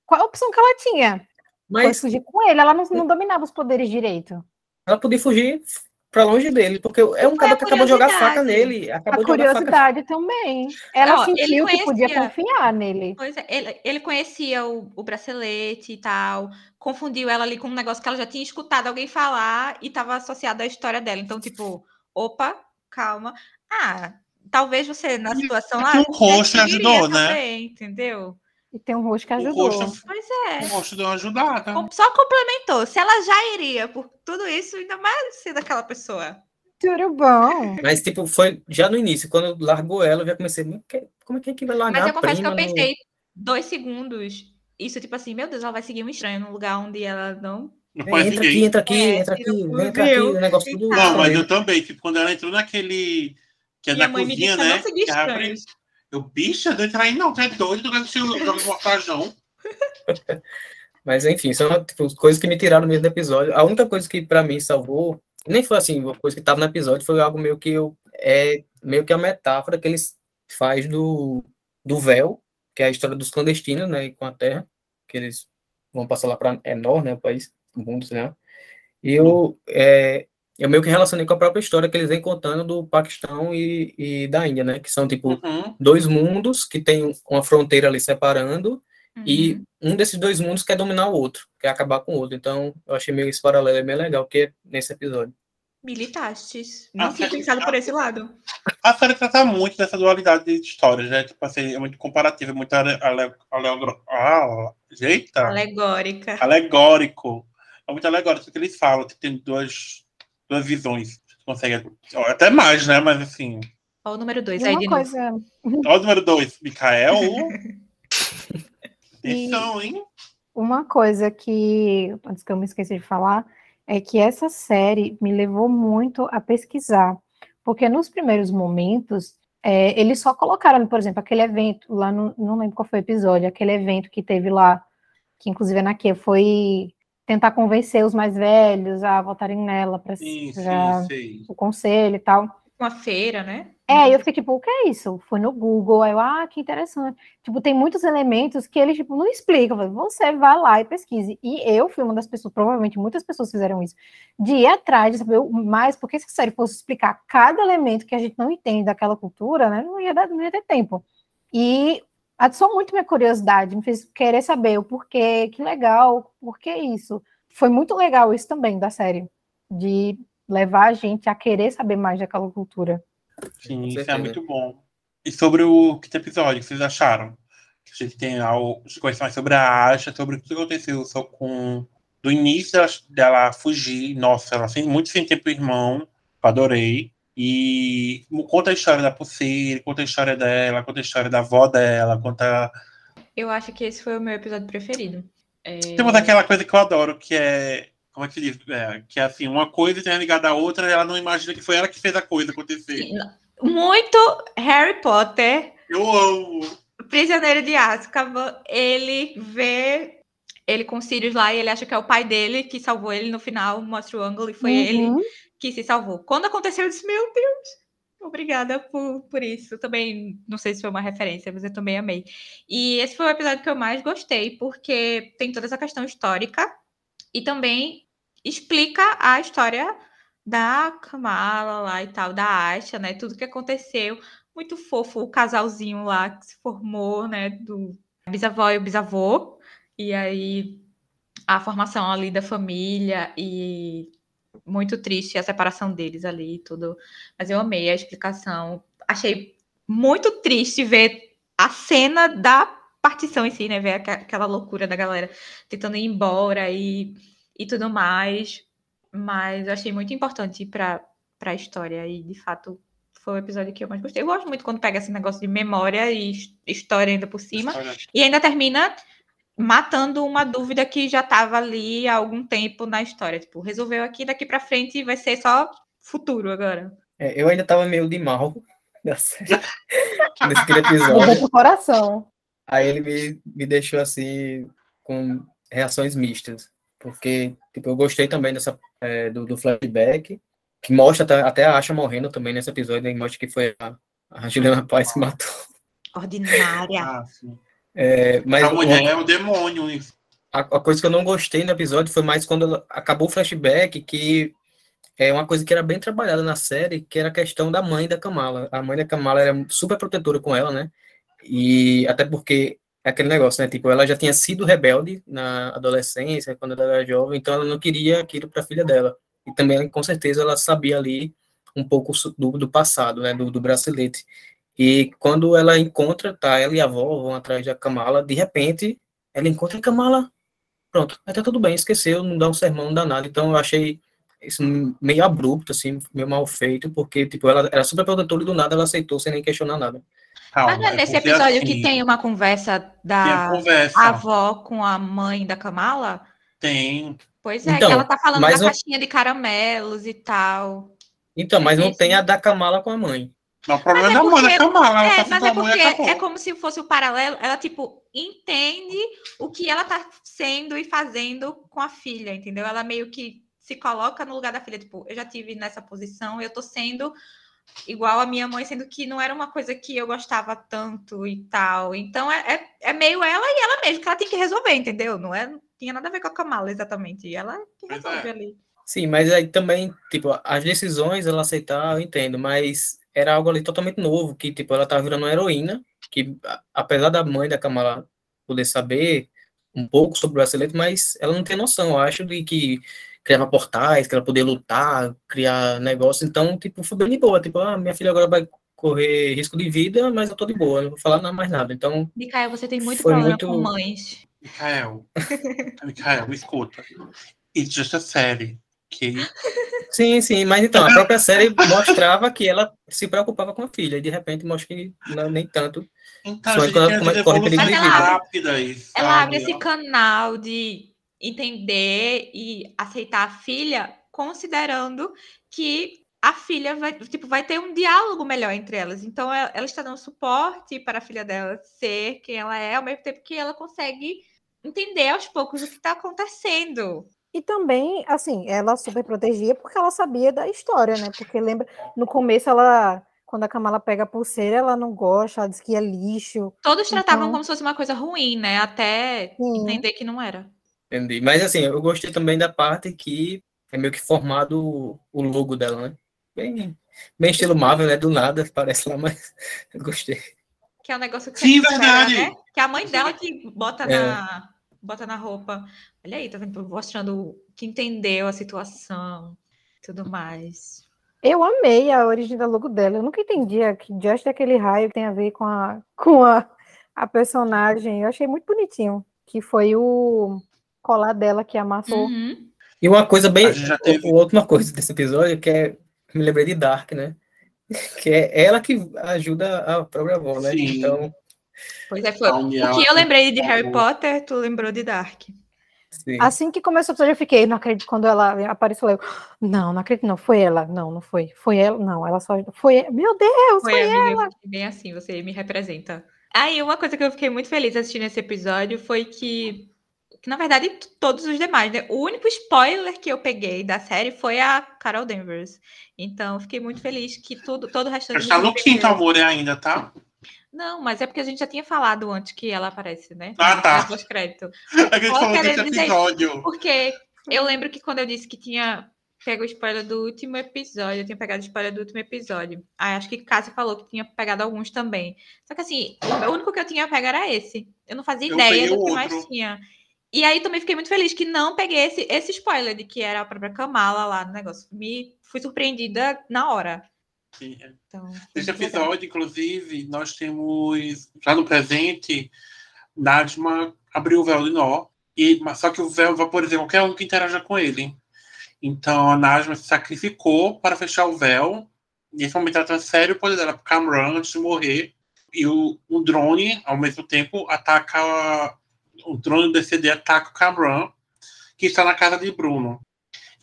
qual a opção que ela tinha? Foi Mas fugir com ele. Ela não, não dominava os poderes direito. ela podia fugir para longe dele, porque é um Foi cara a que acabou de jogar curiosidade. faca nele, acabou A de jogar faca. curiosidade também. Ela Não, sentiu que podia conhecia- confiar nele. Pois é, ele, ele conhecia o, o bracelete e tal, confundiu ela ali com um negócio que ela já tinha escutado alguém falar e estava associado à história dela. Então, tipo, opa, calma. Ah, talvez você na situação lá. o rosto ajudou, né? também, entendeu? E tem um rosto que O ajudou. rosto, Pois é. o rosto deu uma ajudada. Só complementou. Se ela já iria por tudo isso, ainda mais ser daquela pessoa. Tudo bom. Mas, tipo, foi já no início, quando largou ela, eu já comecei, "Mas que- como é que, é que vai largar Mas eu a confesso que eu no- pensei dois segundos. Isso, tipo assim, meu Deus, ela vai seguir um estranho num lugar onde ela não. Não entra aqui, ninguém. entra aqui, É, entra aqui, o vem, entra aqui, o negócio tudo. Não, mas eu também, tipo, quando ela entrou naquele. Que é Minha me cozinha, né? que abre-. Eu, bicha, não entra aí não, tu é doido, tu quer assistir o jogo do Mortajão. Mas enfim, são tipo, coisas que me tiraram mesmo do episódio. A única coisa que para mim salvou, nem foi assim, uma coisa que tava no episódio, foi algo meio que eu, é meio que a metáfora que eles faz do, do véu, que é a história dos clandestinos, né, com a Terra, que eles vão passar lá para Enor, né, o país, o mundo, né? E eu, é, eu meio que relacionei com a própria história que eles vêm contando do Paquistão e, e da Índia, né? Que são, tipo, Uhum. dois mundos que tem uma fronteira ali separando Uhum. e um desses dois mundos quer dominar o outro, quer acabar com o outro. Então, eu achei meio esse paralelo é bem legal, que é nesse episódio. Militastes. Não tinha pensado por esse lado. A série trata muito dessa dualidade de histórias, né? Tipo assim, é muito comparativa, é muito ale, ale, ale, ah, Alegórica. alegórico. É muito alegórico que eles falam, que tem duas, duas visões. Você consegue, até mais, né? Mas assim. Olha o número dois E aí uma de novo. coisa, Ó, o número dois, Mikael. E- Atenção, hein? uma coisa que, antes que eu me esqueça de falar, é que essa série me levou muito a pesquisar, porque nos primeiros momentos, é, eles só colocaram, por exemplo, aquele evento lá, no, não lembro qual foi o episódio, aquele evento que teve lá, que inclusive a Nakia foi tentar convencer os mais velhos a votarem nela para o conselho e tal. Uma feira, né? É, eu fiquei tipo, o que é isso? Foi no Google, aí eu, ah, que interessante. Tipo, tem muitos elementos que eles, tipo, não explicam. Eu falei, Você vai lá e pesquise. E eu fui uma das pessoas, provavelmente muitas pessoas fizeram isso, de ir atrás, de saber mais, porque se a série fosse explicar cada elemento que a gente não entende daquela cultura, né, não ia, dar, não ia ter tempo. E atiçou muito minha curiosidade, me fez querer saber o porquê, que legal, por que isso. Foi muito legal isso também da série, de levar a gente a querer saber mais daquela cultura. Sim, isso é muito bom. E sobre o quinto episódio, o que vocês acharam? A gente tem algo coisas mais sobre a Asha, sobre o que aconteceu só com do início dela, dela fugir. Nossa, ela sem, muito sem tempo irmão, adorei. E conta a história da Pulseira, conta a história dela, conta a história da avó dela, conta. Eu acho que esse foi o meu episódio preferido. É, Temos aquela coisa que eu adoro, que é. Como é que se diz? É, que é assim, uma coisa tem ligada à outra e ela não imagina que foi ela que fez a coisa acontecer. Muito Harry Potter, Eu amo! prisioneiro de Azkaban, ele vê ele com o Sirius lá e ele acha que é o pai dele que salvou ele no final, mostra o ângulo e foi ele Uhum. Que se salvou. Quando aconteceu, eu disse, meu Deus, obrigada por, por isso. Também, não sei se foi uma referência, mas eu também amei. E esse foi o episódio que eu mais gostei, porque tem toda essa questão histórica e também explica a história da Kamala lá e tal, da Asha, né? Tudo que aconteceu. Muito fofo o casalzinho lá que se formou, né? Do bisavó e o bisavô. E aí a formação ali da família e muito triste a separação deles ali e tudo. Mas eu amei a explicação. Achei muito triste ver a cena da partição em si, né? Ver aquela loucura da galera tentando ir embora e, e tudo mais. Mas eu achei muito importante para a história e, de fato, foi o episódio que eu mais gostei. Eu gosto muito quando pega esse negócio de memória e his- história ainda por cima. E ainda termina matando uma dúvida que já estava ali há algum tempo na história. Tipo, resolveu aqui, daqui para frente vai ser só futuro agora. É, eu ainda tava meio de mal da série, nesse episódio. pro coração. Aí ele me, me deixou assim, com reações mistas. Porque, tipo, eu gostei também dessa, é, do, do flashback, que mostra até, até a Asha morrendo também nesse episódio, e mostra que foi a, a Juliana Paz que matou. Ordinária. Ah, sim. É, mas a mulher é o demônio. isso. a, a coisa que eu não gostei no episódio foi mais quando acabou o flashback, que é uma coisa que era bem trabalhada na série, que era a questão da mãe da Kamala. A mãe da Kamala era super protetora com ela, né? E até porque é aquele negócio, né? Tipo, ela já tinha sido rebelde na adolescência, quando ela era jovem, então ela não queria aquilo para a filha dela. E também, com certeza, ela sabia ali um pouco do, do passado, né? Do, do bracelete. E quando ela encontra, tá, ela e a avó vão atrás da Kamala, de repente, ela encontra a Kamala pronto, aí tá tudo bem, esqueceu, não dá um sermão danado. Então eu achei isso meio abrupto, assim, meio mal feito, porque, tipo, ela era super protetora e do nada ela aceitou sem nem questionar nada. Calma, Mas não é é nesse episódio assim, que tem uma conversa da conversa. avó com a mãe da Kamala? Tem. Pois é, Então, que ela tá falando da mas não- caixinha de caramelos e tal. Então, mas não tem a da Kamala com a mãe. Mas o problema Mas é é da mãe da porque- Kamala. Ela É, tá mas é porque acabou. é como se fosse o paralelo. Ela, tipo, entende o que ela tá sendo e fazendo com a filha, entendeu? Ela meio que se coloca no lugar da filha. Tipo, eu já tive nessa posição, eu tô sendo igual a minha mãe, sendo que não era uma coisa que eu gostava tanto e tal. Então é, é, é meio ela e ela mesma que ela tem que resolver, entendeu? Não, é, não tinha nada a ver com a Kamala, exatamente. E ela que Pois resolve é. ali. Sim, mas aí também, tipo, as decisões ela aceitar, eu entendo, mas era algo ali totalmente novo, que, tipo, ela tava virando uma heroína, que apesar da mãe da Kamala poder saber um pouco sobre o bracelete, mas ela não tem noção, eu acho, de que criava portais, que ela poder lutar, criar negócio, então, tipo, foi bem de boa, tipo, ah, minha filha agora vai correr risco de vida, mas eu tô de boa, não vou falar nada mais nada, então, Micael, você tem muito problema muito- com mães. Micael. Micael, escuta. It's just a série. Ok? sim, sim, mas então, a própria série mostrava que ela se preocupava com a filha, e de repente mostra que não, nem tanto, Então, Só quando tem ela as corre perigo de vida. rápidas. Ela sabe? abre esse canal de entender e aceitar a filha, considerando que a filha vai, tipo, vai ter um diálogo melhor entre elas. Então, ela, ela está dando suporte para a filha dela ser quem ela é, ao mesmo tempo que ela consegue entender aos poucos o que está acontecendo. E também, assim, ela super protegia porque ela sabia da história, né? Porque lembra, no começo ela, quando a Kamala pega a pulseira, ela não gosta, ela diz que é lixo. Todos tratavam Então- como se fosse uma coisa ruim, né? Até Sim. entender que não era. Entendi. Mas assim, eu gostei também da parte que é meio que formado o- logo dela, né? Bem, bem estilo Marvel, né? Do nada, parece lá, mas eu gostei. Que é um negócio que Sim, você espera, verdade. né? Que é a mãe dela que bota É. na bota na roupa. Olha aí, tá vendo? Mostrando que entendeu a situação, tudo mais. Eu amei a origem da logo dela. Eu nunca entendia que just daquele raio tem a ver com a, com a, a personagem. Eu achei muito bonitinho. Que foi o colar dela que amassou. Uhum. E uma coisa bem. Já teve- o- a última coisa desse episódio que é. Me lembrei de Dark, né? Que é ela que ajuda a própria avó, né? Sim. Então, Pois é, foi. A O que eu lembrei de Harry Potter, tu lembrou de Dark. sim. Assim que começou o episódio, eu fiquei, não acredito, quando ela apareceu, eu, não, não acredito, não, foi ela, não, não foi, foi ela, não, ela só, foi, meu Deus, Foi, foi, eu fiquei bem assim, você me representa. Aí, uma coisa que eu fiquei muito feliz assistindo esse episódio foi que, que, na verdade, todos os demais, né? O único spoiler que eu peguei da série foi a Carol Danvers. Então, eu fiquei muito feliz que tudo, todo o restante. Está no quinto amor ainda, tá? Não, mas é porque a gente já tinha falado antes que ela aparece, né? Ah, tá. No pós-crédito. A gente falou desse dizer- episódio. Porque eu lembro que quando eu disse que tinha pego o spoiler do último episódio, eu tinha pegado o spoiler do último episódio. Aí acho que Cássia falou que tinha pegado alguns também. Só que assim, o único que eu tinha pego era esse. Eu não fazia Eu ideia do que mais outro. tinha. E aí também fiquei muito feliz que não peguei esse, esse spoiler de que era a própria Kamala lá no negócio. Me fui surpreendida na hora. Sim. Então, Nesse muito legal. episódio, inclusive, nós temos, já no presente, Nadma abriu o véu de nó, e, mas só que o véu vaporiza qualquer um que interaja com ele. Então a Nadma se sacrificou para fechar o véu. Nesse momento ela transfere o poder dela para Cameron antes de morrer. E o, um drone, ao mesmo tempo, ataca. O drone do DCD ataca o Cameron, que está na casa de Bruno.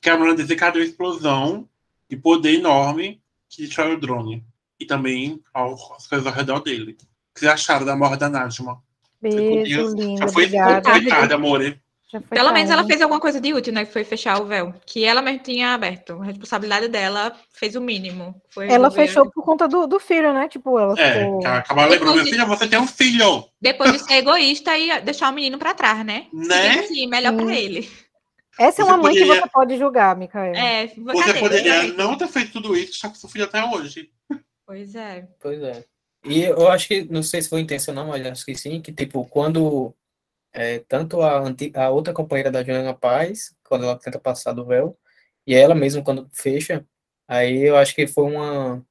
Cameron desencadeou a explosão de poder enorme que destrói o drone. E também as coisas ao redor dele. O que vocês acharam da morte da Najma? beijo, lindo, Já foi tarde, amore. Pelo menos ela fez alguma coisa de útil, né? Que foi fechar o véu. Que ela mesmo tinha aberto. A responsabilidade dela fez o mínimo. Foi ela resolver- fechou por conta do, do filho, né, tipo, ela É, ficou, acabou lembrando, de- filha, você tem um filho, Depois de ser egoísta e deixar o menino pra trás, né? né? Sim, melhor Sim. pra ele. Essa é uma mãe que poderia- você pode julgar, Micael. É, Você cadê? poderia não ter feito tudo isso, estar com seu filho até hoje. Pois é. Pois é. E eu acho que, não sei se foi intencional, mas acho que sim, que tipo, quando é, tanto a, anti- a outra companheira da Juliana Paz, quando ela tenta passar do véu, e ela mesma quando fecha, aí eu acho que foi uma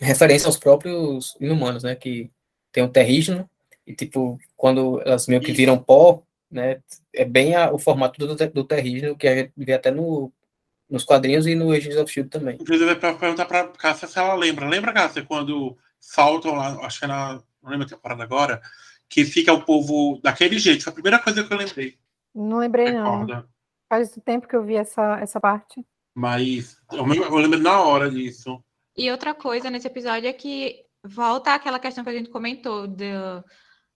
referência aos próprios inumanos, né, que tem o terrígeno, e tipo, quando elas meio que viram pó, né, é bem a- o formato do, do terrígeno, que a gente vê até no, nos quadrinhos e no Agents of S.H.I.E.L.D. também. Inclusive, para perguntar pra Cássia se ela lembra. Lembra, Cássia, quando saltam lá, acho que é na. Não lembro a temporada agora, que fica o povo daquele jeito. Foi a primeira coisa que eu lembrei. Não lembrei, não. Recorda? Faz tempo que eu vi essa, essa parte. Mas eu, me- eu lembro na hora disso. E outra coisa nesse episódio é que volta àquela questão que a gente comentou do,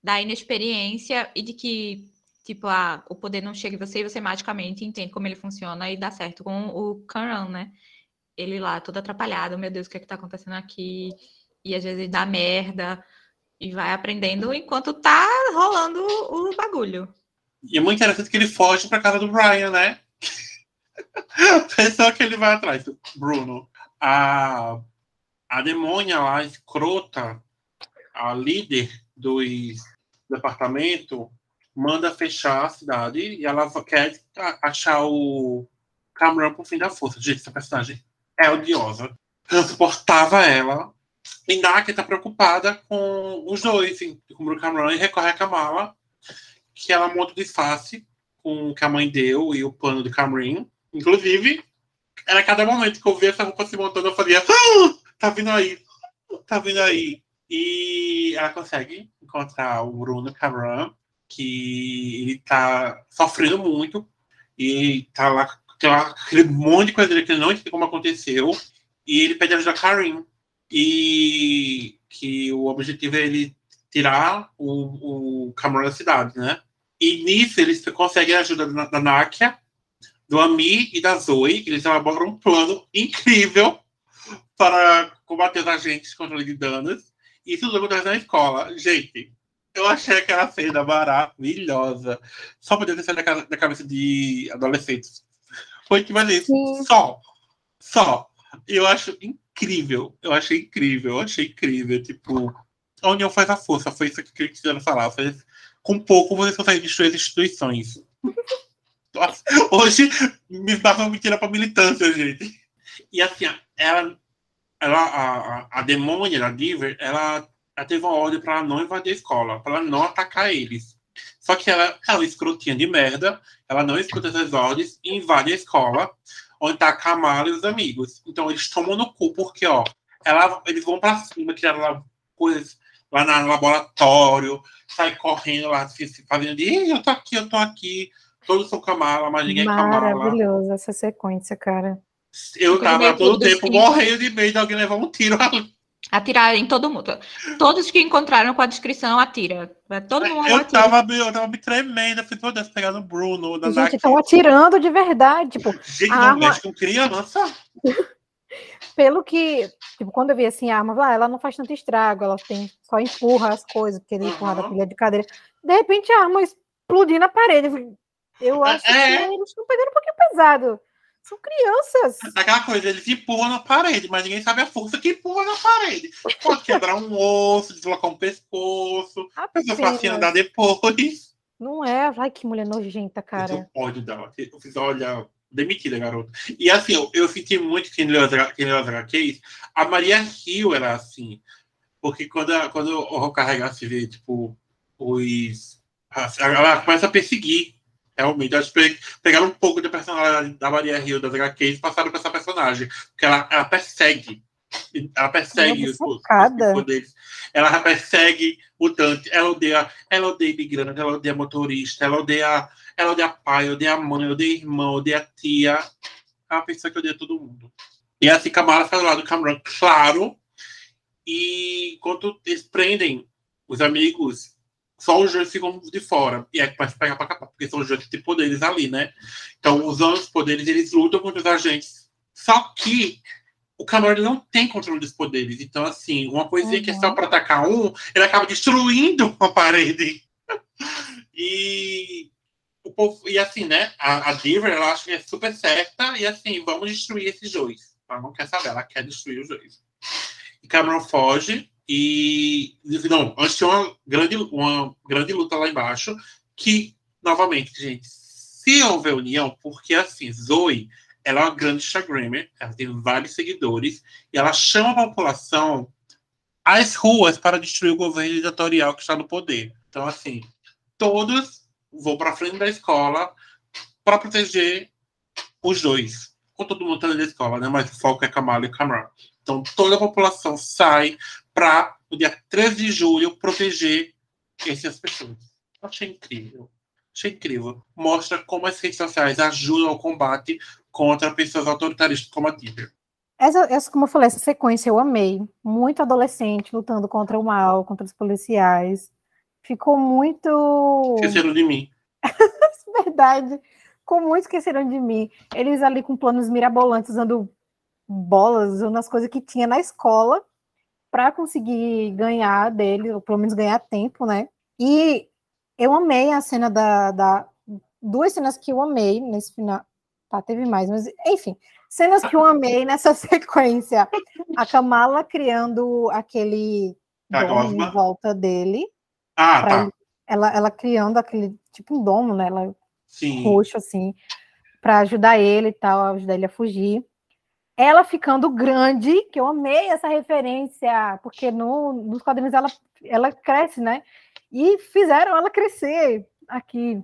da inexperiência e de que, tipo, ah, o poder não chega em você e você magicamente entende como ele funciona e dá certo com o Karan, né? Ele lá, todo atrapalhado, meu Deus, o que é que tá acontecendo aqui? E às vezes dá merda e vai aprendendo enquanto tá rolando o bagulho. E é muito interessante que ele foge pra casa do Brian, né? Pessoa que ele vai atrás. Bruno, a, a demônia lá, escrota, a líder do departamento, manda fechar a cidade e ela quer achar o Cameron pro fim da força. Gente, essa personagem é odiosa. Eu suportava ela. E Naki tá preocupada com os dois, com o Cameron, e recorre a Kamala, que ela monta o disfarce com o que a mãe deu e o plano de Cameron. Inclusive, era cada momento que eu via essa roupa se montando, eu fazia, ah, tá vindo aí, tá vindo aí. E ela consegue encontrar o Bruno Cameron, que ele tá sofrendo muito, e tá lá, tem lá aquele monte de coisa que ele não entende como aconteceu, e ele pede ajuda a Karim, e que o objetivo é ele tirar o, o Cameron da cidade, né? E nisso eles conseguem a ajuda da, da Nakia, do Ami e da Zoe. Eles elaboram um plano incrível para combater os agentes de controle de danos. Isso tudo acontece na escola. Gente, eu achei aquela cena maravilhosa. Só poder ter saído da, da cabeça de adolescentes. Foi que mais isso. Só. Só. Eu acho incrível. Eu achei incrível. Eu achei incrível. Tipo, a união faz a força. Foi isso que eu queria falar. Foi com pouco você consegue destruir as instituições. Nossa, hoje me dava mentira pra militância, gente. E assim, ela, ela a, a demônia, a Diver, ela, ela teve uma ordem pra ela não invadir a escola, pra ela não atacar eles. Só que ela, ela é escrotinha de merda, ela não escuta essas ordens e invade a escola, onde tá a Kamala e os amigos. Então eles tomam no cu, porque, ó, ela, eles vão pra cima, criaram lá coisas lá no laboratório, sai correndo lá, fazendo de eu tô aqui, eu tô aqui, todos são Kamala, mas ninguém é Kamala. Maravilhosa essa sequência, cara. Eu tava todo tempo morrendo de medo de alguém levar um tiro ali. Atirar em todo mundo. Todos que encontraram com a descrição, atira. Todo mundo eu, atira. Tava, eu tava me tremendo. Eu falei, meu pegar no Bruno. Da Gente, estão atirando de verdade. Tipo, Gente, não arma... mexe com criança. pelo que, tipo, quando eu vi assim, a arma, ah, ela não faz tanto estrago, ela tem, só empurra as coisas, porque ele uhum. empurra da pilha de cadeira. De repente a arma explodiu na parede. Eu acho é. que eles estão pegando um pouquinho pesado. São crianças. Aquela coisa, eles empurram na parede, mas ninguém sabe a força que empurra na parede. Pode quebrar um osso, deslocar um pescoço, a pessoa fácil andar depois. Não é, vai que mulher nojenta, cara. Isso pode dar. Eu fiz, olha, demitida, garoto. E assim, eu, eu senti muito que as HQs, a Maria Rio era assim. Porque quando, quando o carregar se vê, tipo, os. Ela começa a perseguir. Realmente, acho que pegaram um pouco da personalidade da Maria Rio das HQs e passaram para essa personagem. Porque ela, ela persegue. Ela persegue os, os, os poderes. Ela persegue o Dante. Ela odeia, ela odeia imigrante, ela odeia motorista, ela odeia ela odeia pai, odeia mãe, odeia irmão, odeia tia. É uma pessoa que odeia todo mundo. E assim, Kamala faz lá do Cameron, claro. E quando eles prendem os amigos, só os dois ficam de fora. E é para pegar para capar, porque são os dois que têm poderes ali, né? Então, usando os poderes, eles lutam contra os agentes. Só que o Cameron não tem controle dos poderes. Então, assim, uma coisinha uhum. que é só para atacar um, ele acaba destruindo uma parede. e o povo, e assim, né? A, a Diver, ela acha que é super certa, e assim, vamos destruir esses dois. Ela não quer saber, ela quer destruir os dois. E Cameron foge, e. Não, antes tinha uma grande, uma grande luta lá embaixo, que, novamente, gente, se houver união, porque assim, Zoe, ela é uma grande Instagrammer, ela tem vários seguidores, e ela chama a população às ruas para destruir o governo ditatorial que está no poder. Então, assim, todos vou para frente da escola para proteger os dois. Com todo mundo dentro da escola, né? Mas o foco é Kamala e Kamran. Então, toda a população sai para, no dia 13 de julho, proteger essas pessoas. Achei incrível. Achei incrível. Mostra como as redes sociais ajudam ao combate contra pessoas autoritaristas como a Tinder. essa, essa, como eu falei, essa sequência eu amei. Muito adolescente lutando contra o mal, contra os policiais. Ficou muito. Esqueceram de mim. Verdade. Ficou muito esqueceram de mim. Eles ali com planos mirabolantes, usando bolas, usando as coisas que tinha na escola para conseguir ganhar dele, ou pelo menos ganhar tempo, né? E eu amei a cena da, da duas cenas que eu amei nesse final. Tá, teve mais, mas enfim, cenas que eu amei nessa sequência. A Kamala criando aquele domo em volta dele. Ah, tá. Ele, ela, ela criando aquele tipo um domo, né? Ela Sim. roxo assim, para ajudar ele e tal, ajudar ele a fugir ela ficando grande, que eu amei essa referência, porque no, nos quadrinhos ela, ela cresce, né? E fizeram ela crescer aqui.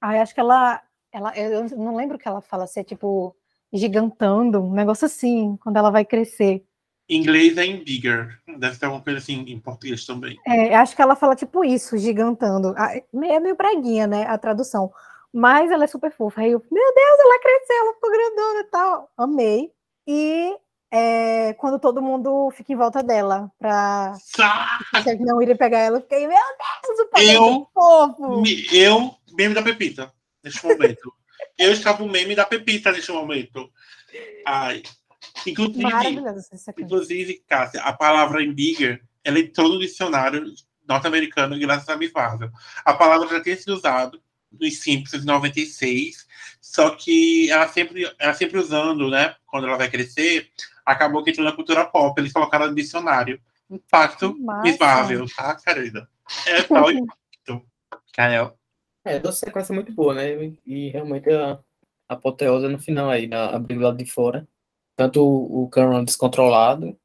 Aí acho que ela, ela, eu não lembro o que ela fala, se é tipo gigantando, um negócio assim, quando ela vai crescer. Em inglês é em bigger, deve ter alguma coisa assim em português também. É, acho que ela fala tipo isso, gigantando. Ah, é meio breguinha, né, a tradução. Mas ela é super fofa. Aí eu, meu Deus, ela cresceu, ela ficou grandona e tal. Amei e é, quando todo mundo fica em volta dela para não irem pegar ela, eu fiquei, meu Deus, o poder eu, fofo. Eu, meme da Pepita, neste momento. eu estava o meme da Pepita neste momento. Ai. Inclusive, inclusive, Cássia, a palavra em bigger, ela entrou no dicionário norte-americano graças a Miss Marvel. A palavra já tinha sido usada nos Simpsons 96, só que ela sempre, ela sempre usando, né, quando ela vai crescer, acabou que entrou na cultura pop, eles colocaram no dicionário. Impacto Miss Marvel, tá, querida? É tal impacto. Kael. É, doce sequência muito boa, né? E realmente a, apoteose no final aí, a, a briga lá de fora. Tanto o, o Cameron descontrolado,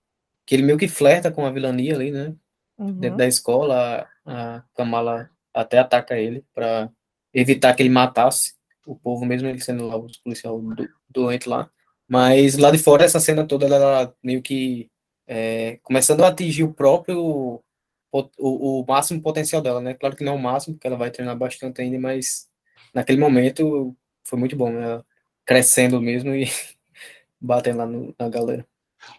que ele meio que flerta com a vilania ali, né? Uhum. Dentro da escola, a, a Kamala até ataca ele para evitar que ele matasse o povo, mesmo ele sendo lá os policial do, doente lá. Mas lá de fora, essa cena toda, ela meio que é, começando a atingir o próprio, o, o, máximo potencial dela, né? Claro que não é o máximo, porque ela vai treinar bastante ainda, mas naquele momento foi muito bom, né? Crescendo mesmo e batendo lá no, na galera.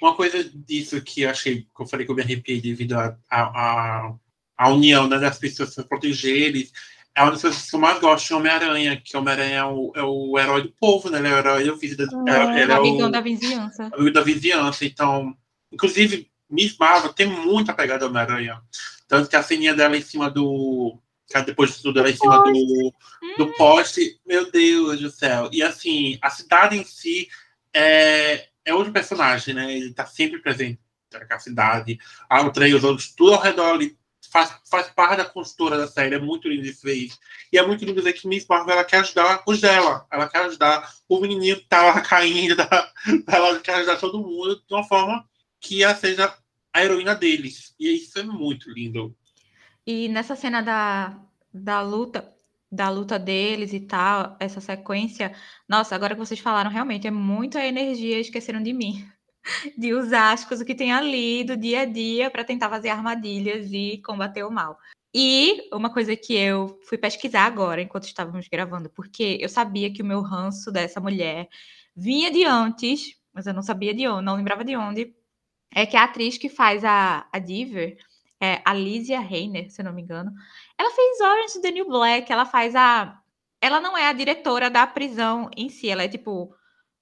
Uma coisa disso que eu achei, que eu falei que eu me arrepiei devido a, a, a, a união né, das pessoas para proteger eles, é uma das coisas que eu mais gosto de Homem-Aranha, que Homem-Aranha é o, é o herói do povo, né? Ele é o herói da vida. Ah, ele é o da vizinhança. Amigo da vizinhança. Então, inclusive, Miss Marvel tem muita pegada Homem-Aranha. Tanto que a ceninha dela em cima do. Depois de tudo, ela em cima do, do poste. Meu Deus do céu. E assim, a cidade em si é, é outro personagem, né? Ele tá sempre presente na cidade. A o trem, os outros, tudo ao redor ali faz, faz parte da construtora da série, é muito lindo isso aí. E é muito lindo ver que Miss Marvel ela quer ajudar os dela, ela quer ajudar o menininho que tá lá caindo, ela quer ajudar todo mundo de uma forma que ela seja a heroína deles. E isso é muito lindo. E nessa cena da, da luta, da luta deles e tal, essa sequência, nossa, agora que vocês falaram, realmente é muita energia, esqueceram de mim de usar as coisas que tem ali do dia a dia para tentar fazer armadilhas e combater o mal. E uma coisa que eu fui pesquisar agora, enquanto estávamos gravando, porque eu sabia que o meu ranço dessa mulher vinha de antes, mas eu não sabia de onde, não lembrava de onde. É que a atriz que faz a, a Diver, é Alicia Reiner, se eu não me engano, ela fez Orange the New Black, ela faz a. Ela não é a diretora da prisão em si, ela é tipo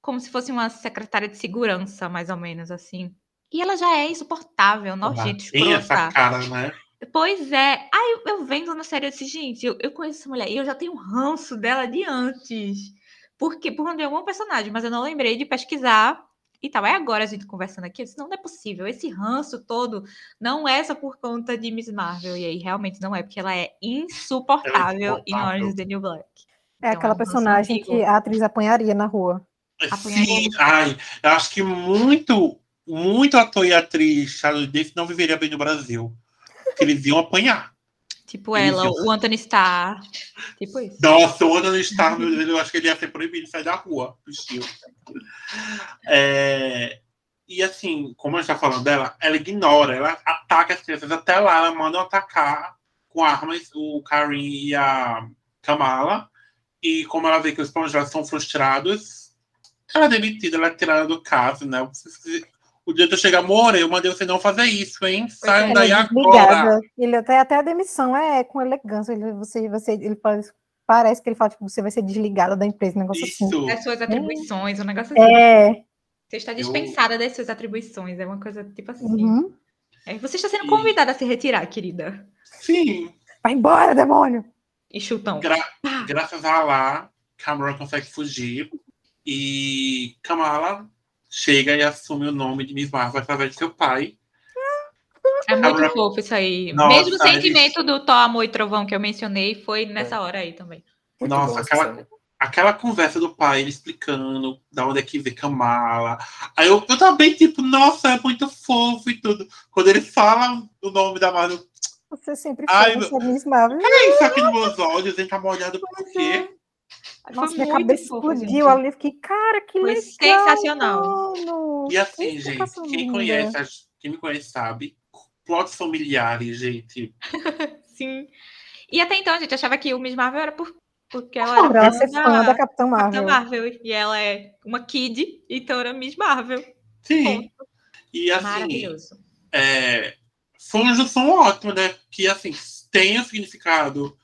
como se fosse uma secretária de segurança, mais ou menos assim. E ela já é insuportável, nojenta, Tem essa cara, né? Pois é. Aí eu, vendo na série, eu disse, gente, eu, eu conheço essa mulher e eu já tenho ranço dela de antes. Porque, por não algum personagem, mas eu não lembrei de pesquisar e tal. Aí agora a gente conversando aqui, eu disse, não, não é possível. Esse ranço todo não é só por conta de Miss Marvel. E aí realmente não é, porque ela é insuportável, é insuportável. em Orange is the New Black. É então, aquela é personagem que a atriz apanharia na rua. Sim, ai, eu acho que muito, muito ator e atriz não viveria bem no Brasil. Porque eles iam apanhar. Tipo eles ela, iam... o Anthony Starr. Tipo isso. Nossa, o Anthony Starr, meu Deus, eu acho que ele ia ser proibido de sair da rua. É, e assim, como a gente tá falando dela, ela ignora, ela ataca as crianças. Até lá, ela manda atacar com armas o Karim e a Kamala. E como ela vê que os planos dela são frustrados, Ela é demitida, ela é tirada do caso, né? O diretor chega, amor, eu mandei você não fazer isso, hein? Saiam Ela daí é agora. Ele até, até a demissão é com elegância. Ele, você, você, ele parece, parece que ele fala, tipo, você vai ser desligada da empresa, um negócio assim. Isso. Das suas atribuições, um negócio assim. É. Você está dispensada das suas atribuições. É uma coisa tipo assim. Uhum. É, você está sendo E- convidada a se retirar, querida. Sim. Vai embora, demônio! E chutão. Gra- graças a lá, Cameron consegue fugir. E Kamala chega e assume o nome de Miss Marvel através de seu pai. É muito fofo isso aí. Nossa, Mesmo eles- sentimento do Thor, Amor e Trovão que eu mencionei foi nessa hora aí também. Muito Nossa, aquela-. Aquela conversa do pai, ele explicando da onde é que vê Kamala. Aí eu, eu também, tipo, nossa, é muito fofo e tudo. Quando ele fala o nome da Marvel, Você sempre foi, você é Miss Marvel. é isso aqui nos meus olhos, ele tá molhado por quê? Nossa, minha cabeça fofo, explodiu gente. ali. Eu fiquei, cara, que Foi legal. sensacional. Mano. E assim, Que gente, quem linda. conhece, quem me conhece sabe, plots familiares, gente. Sim. E até então a gente achava que o Miss Marvel era por, porque ela Por era ela ser fã da Capitã Capitã Marvel. Marvel. E ela é uma kid, então era Miss Marvel. Sim. E assim, Maravilhoso. é, foi uma junção ótima, né? Que assim, tem o significado,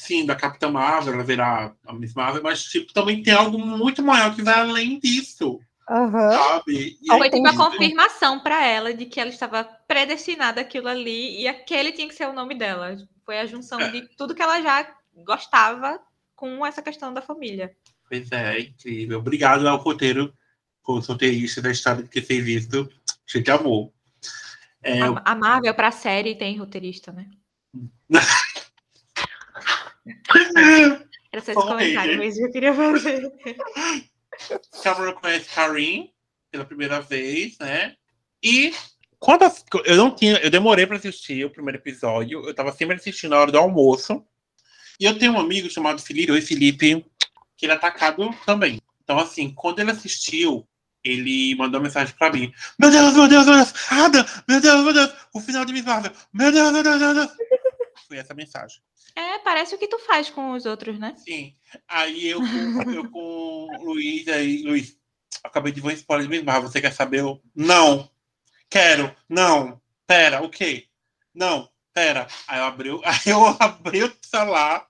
sim, da Capitã Marvel, ela virar a Miss Marvel, mas tipo, também tem algo muito maior que vai além disso, Aham. sabe? E Foi aí, tipo a confirmação para ela de que ela estava predestinada àquilo ali e aquele tinha que ser o nome dela. Foi a junção É. de tudo que ela já gostava com essa questão da família. Pois é, é incrível. Obrigado ao roteiro, o roteirista da história que fez isso. Cheio de amor. É, A, a Marvel para a série tem roteirista, né? Era só esse comentário mesmo que eu queria fazer. Cameron conhece Karim pela primeira vez, né? E quando eu não tinha, eu demorei para assistir o primeiro episódio, eu tava sempre assistindo na hora do almoço. E eu tenho um amigo chamado Felipe, oi Felipe, que ele é atacado também. Então assim, quando ele assistiu, ele mandou uma mensagem para mim: "Meu Deus, meu Deus, meu Deus, Ada, meu Deus, meu Deus, o final de Miss Marvel. Meu Deus, meu Deus, meu Deus." Foi essa mensagem. É, parece o que tu faz com os outros, né? Sim. Aí eu com, eu com o Luiz, aí, Luiz, acabei de ver um spoiler de Miss Marvel, você quer saber? Eu, não. Quero. Não. Pera, o quê? Não. Pera. Aí eu abri, o- aí eu abri o celular,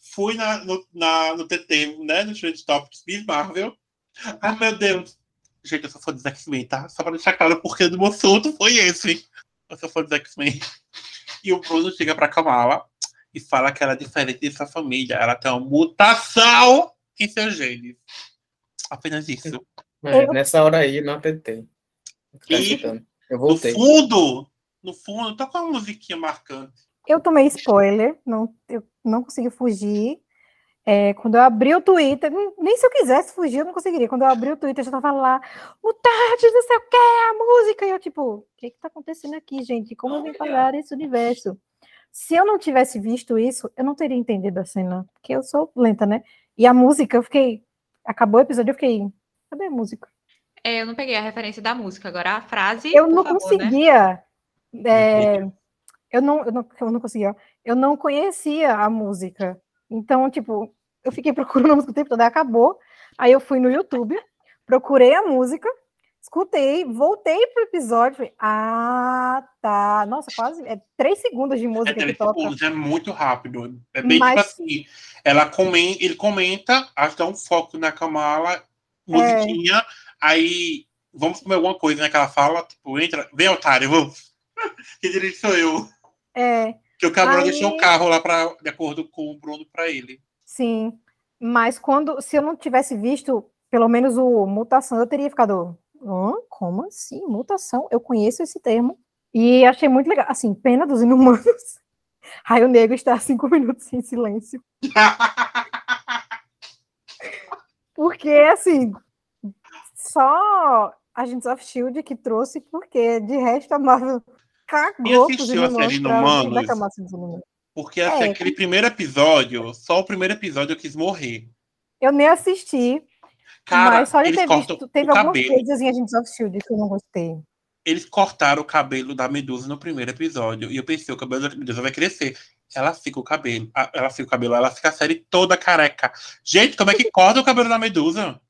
fui na, no, na, no TT, né, no Trend Topics Miss Marvel. Ai, meu Deus. Gente, eu sou fã dos X-Men, tá? Só pra deixar claro porque do meu assunto foi esse. Eu sou fã dos X-Men. E o Bruno chega pra Kamala e fala que ela é diferente de sua família. Ela tem uma mutação em seus genes. Apenas isso. É, Nessa hora aí, não tentei. E- Eu No voltei. fundo, no fundo, toca uma musiquinha marcante. Eu tomei spoiler, não, eu não consegui fugir. É, quando eu abri o Twitter, nem- se eu quisesse fugir, eu não conseguiria. Quando eu abri o Twitter, já tava lá, mutantes, não sei o que, a música. E eu, tipo, o que que tá acontecendo aqui, gente? Como eu vim parar esse universo? Se eu não tivesse visto isso, eu não teria entendido a cena, porque eu sou lenta, né? E a música, eu fiquei. Acabou o episódio, eu fiquei. Cadê a música? É, eu não peguei a referência da música. Agora a frase. Eu não favor, né? conseguia. é, eu, não, eu, não, eu não conseguia. Eu não conhecia a música. Então, tipo, eu fiquei procurando a música o tempo todo, aí acabou. Aí eu fui no YouTube, procurei a música, escutei, voltei pro episódio. Falei, ah, tá. Nossa, quase. É três segundos de É música que três segundos, é muito rápido. É bem Mas- tipo assim. Ela comen ele comenta, acho que dá um foco na Kamala, musiquinha, aí vamos comer alguma coisa, né? Que ela fala, tipo, entra, vem otário, vamos. que dirige sou eu. É, Que o Cameron Aí- deixou o carro lá pra, de acordo com o Bruno pra ele. sim. Mas quando, se eu não tivesse visto, pelo menos o mutação, eu teria ficado. Hã? Como assim? Mutação? Eu conheço esse termo. E achei muito legal. Assim, pena dos inumanos. Raio Negro está cinco minutos em silêncio. Porque, assim, só Agents of Shield que trouxe, porque de resto a Marvel cagou pros assistiu a série inumanos dos inumanos. Porque assim, É. aquele primeiro episódio, só o primeiro episódio eu quis morrer. Eu nem assisti, Cara, mas só de ter visto, teve algumas coisas em Agents of Shield que eu não gostei. Eles cortaram o cabelo da Medusa no primeiro episódio. E eu pensei, o cabelo da Medusa vai crescer. Ela fica o cabelo. Ela fica o cabelo, ela fica a série toda careca. Gente, como é que corta o cabelo da Medusa?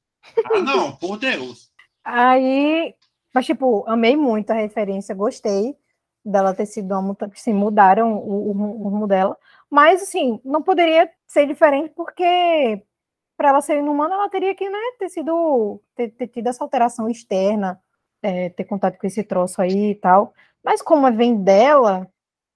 Ah, não, por Deus. Aí, mas tipo, amei muito a referência, gostei dela ter sido uma mutante, sim, mudaram o, o, o rumo dela, mas assim, não poderia ser diferente porque para ela ser inumana, ela teria que né, ter sido ter, ter tido essa alteração externa, é, ter contato com esse troço aí e tal. Mas como vem dela,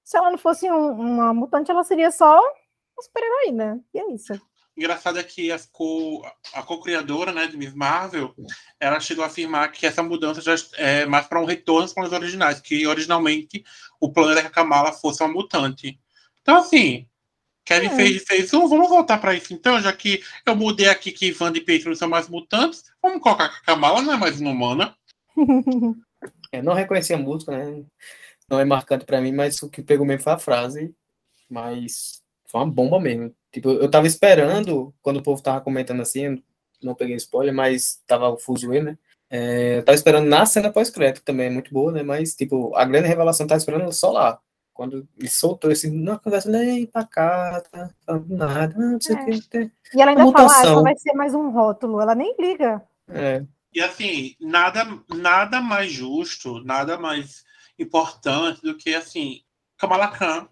se ela não fosse um, uma mutante, ela seria só uma super-heroína. E é isso. Engraçado é que a, co, a co-criadora né, de Miss Marvel, ela chegou a afirmar que essa mudança já é mais para um retorno aos planos originais, que originalmente o plano era que a Kamala fosse uma mutante. Então, assim, Kevin é. fez, fez um, vamos voltar para isso então, já que eu mudei aqui que Van e Pedro não são mais mutantes, vamos colocar que a Kamala não é mais inumana. Eu não reconheci a música, né? Não é marcante para mim, mas o que pegou mesmo foi a frase. Mas foi uma bomba mesmo. Tipo, eu tava esperando, quando o povo tava comentando assim, não peguei spoiler, mas tava o fuzuê, né? É, eu tava esperando na cena pós-crédito, também é muito boa, né? Mas, tipo, a grande revelação tava esperando só lá. Quando ele soltou esse, não, conversa, nem pra cá, tá, nada, não sei o é. que. E ela ainda fala, ah, vai ser mais um rótulo, ela nem liga. É. E assim, nada, nada mais justo, nada mais importante do que assim, Kamala Khan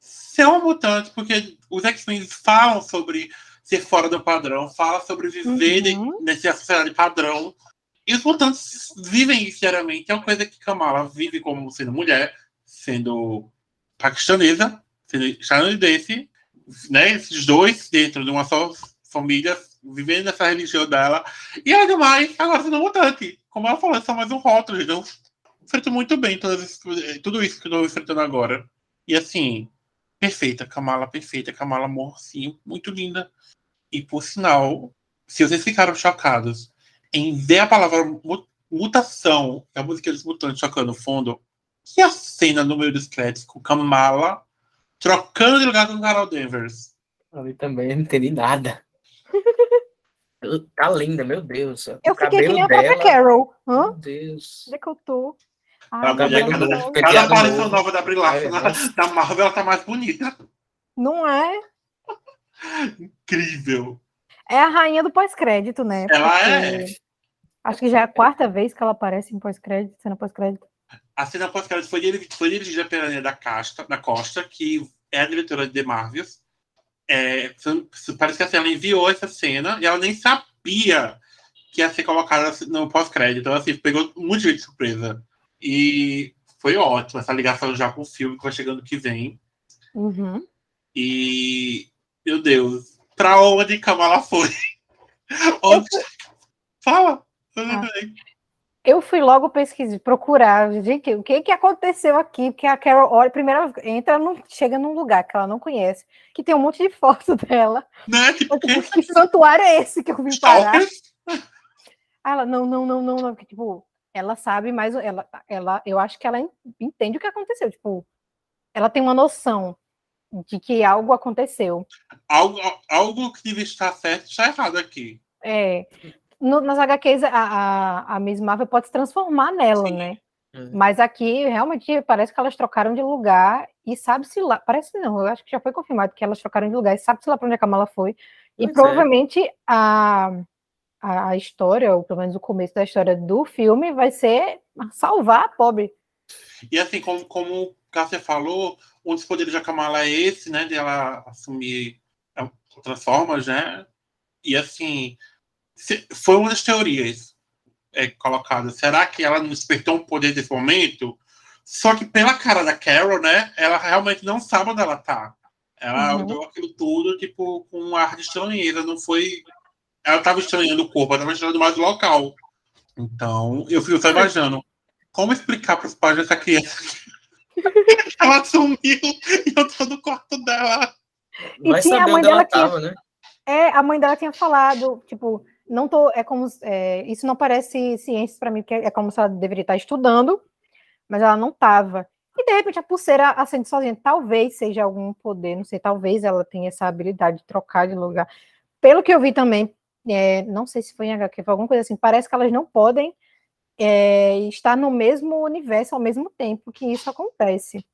ser uma mutante, porque os X-Men falam sobre ser fora do padrão, falam sobre viver uhum. nessa sociedade padrão. E os mutantes vivem isso diariamente. É uma coisa que Kamala vive como sendo mulher, sendo paquistanesa, sendo estadunidense, né? Esses dois dentro de uma só família vivendo essa religião dela. E ainda mais, agora sendo mutante. Como ela falou, é só mais um rótulo. Então, enfrento muito bem tudo isso que eu estou enfrentando agora. E assim, perfeita, Kamala perfeita, Kamala morcinho, muito linda. E por sinal, se vocês ficaram chocados em ver a palavra mutação, a música dos mutantes tocando no fundo, e a cena no meio dos créditos com Kamala trocando de lugar com Carol Danvers. Ali também não entendi nada. Tá linda, meu Deus. Eu fiquei que nem a própria Carol. Hã? Meu Deus. Onde é que eu tô? Ah, cada, cada aparição nova da Brie Larson é, na, na Marvel ela tá mais bonita. Não é? Incrível. É a rainha do pós-crédito, né? Ela Porque é. Acho que já é a quarta vez que ela aparece em pós-crédito, cena pós-crédito. A cena pós-crédito foi, foi dirigida pela Ana da, Casta, da Costa, que é a diretora de The Marvels. É, parece que assim, ela enviou essa cena e ela nem sabia que ia ser colocada no pós-crédito. Então, assim, pegou muito de surpresa. E foi ótimo essa ligação já com o filme que vai chegando que vem. Uhum. E, meu Deus, pra onde Kamala foi? onde... Fala! Ah. Eu fui logo pesquisar, procurar, gente, o que que aconteceu aqui? Porque a Carol, olha, primeiro entra, não chega num lugar que ela não conhece, que tem um monte de foto dela. Né? Tipo, que, que santuário é esse que eu vim parar? ela, não, não, não, não, não, porque, tipo, ela sabe mais, ela, ela, eu acho que ela entende o que aconteceu, tipo, ela tem uma noção de que algo aconteceu. Algo, algo que deve estar certo está errado aqui. É, no, nas HQs, a, a, a Miss Marvel pode se transformar nela, Sim. né? Uhum. Mas aqui, realmente, parece que elas trocaram de lugar e sabe-se lá. Parece não, eu acho que já foi confirmado que elas trocaram de lugar e sabe-se lá para onde a Kamala foi. E pois é. provavelmente é. a, a história, ou pelo menos o começo da história do filme, vai ser salvar a pobre. E assim, como, como o Cássia falou, um dos poderes da Kamala é esse, né? De ela assumir outras formas, né? E assim, foi uma das teorias é, colocadas. Será que ela não despertou um poder nesse momento? Só que pela cara da Carol, né? Ela realmente não sabe onde ela tá. Ela uhum. deu aquilo tudo, tipo, com um ar de estranheza. Não foi. Ela estava estranhando o corpo, ela estava estranhando mais o local. Então, eu fico só imaginando. Como explicar para os pais dessa criança ela sumiu e eu tô no quarto dela? E Vai tinha a mãe dela que. né? É, a mãe dela tinha falado, tipo, não tô, é como, é, isso não parece ciência para mim, porque é como se ela deveria estar estudando, mas ela não estava. E de repente a pulseira acende sozinha. Talvez seja algum poder, não sei, talvez ela tenha essa habilidade de trocar de lugar. Pelo que eu vi também, é, não sei se foi em HQ, foi alguma coisa assim, parece que elas não podem é, estar no mesmo universo ao mesmo tempo que isso acontece.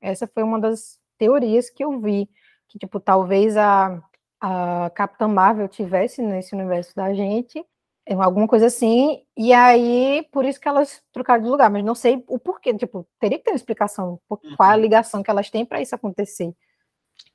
Essa foi uma das teorias que eu vi, que tipo, talvez a a Capitã Marvel tivesse nesse universo da gente, É alguma coisa assim, e aí, por isso que elas trocaram de lugar, mas não sei o porquê, tipo, teria que ter uma explicação, qual é a uhum. ligação que elas têm para isso acontecer.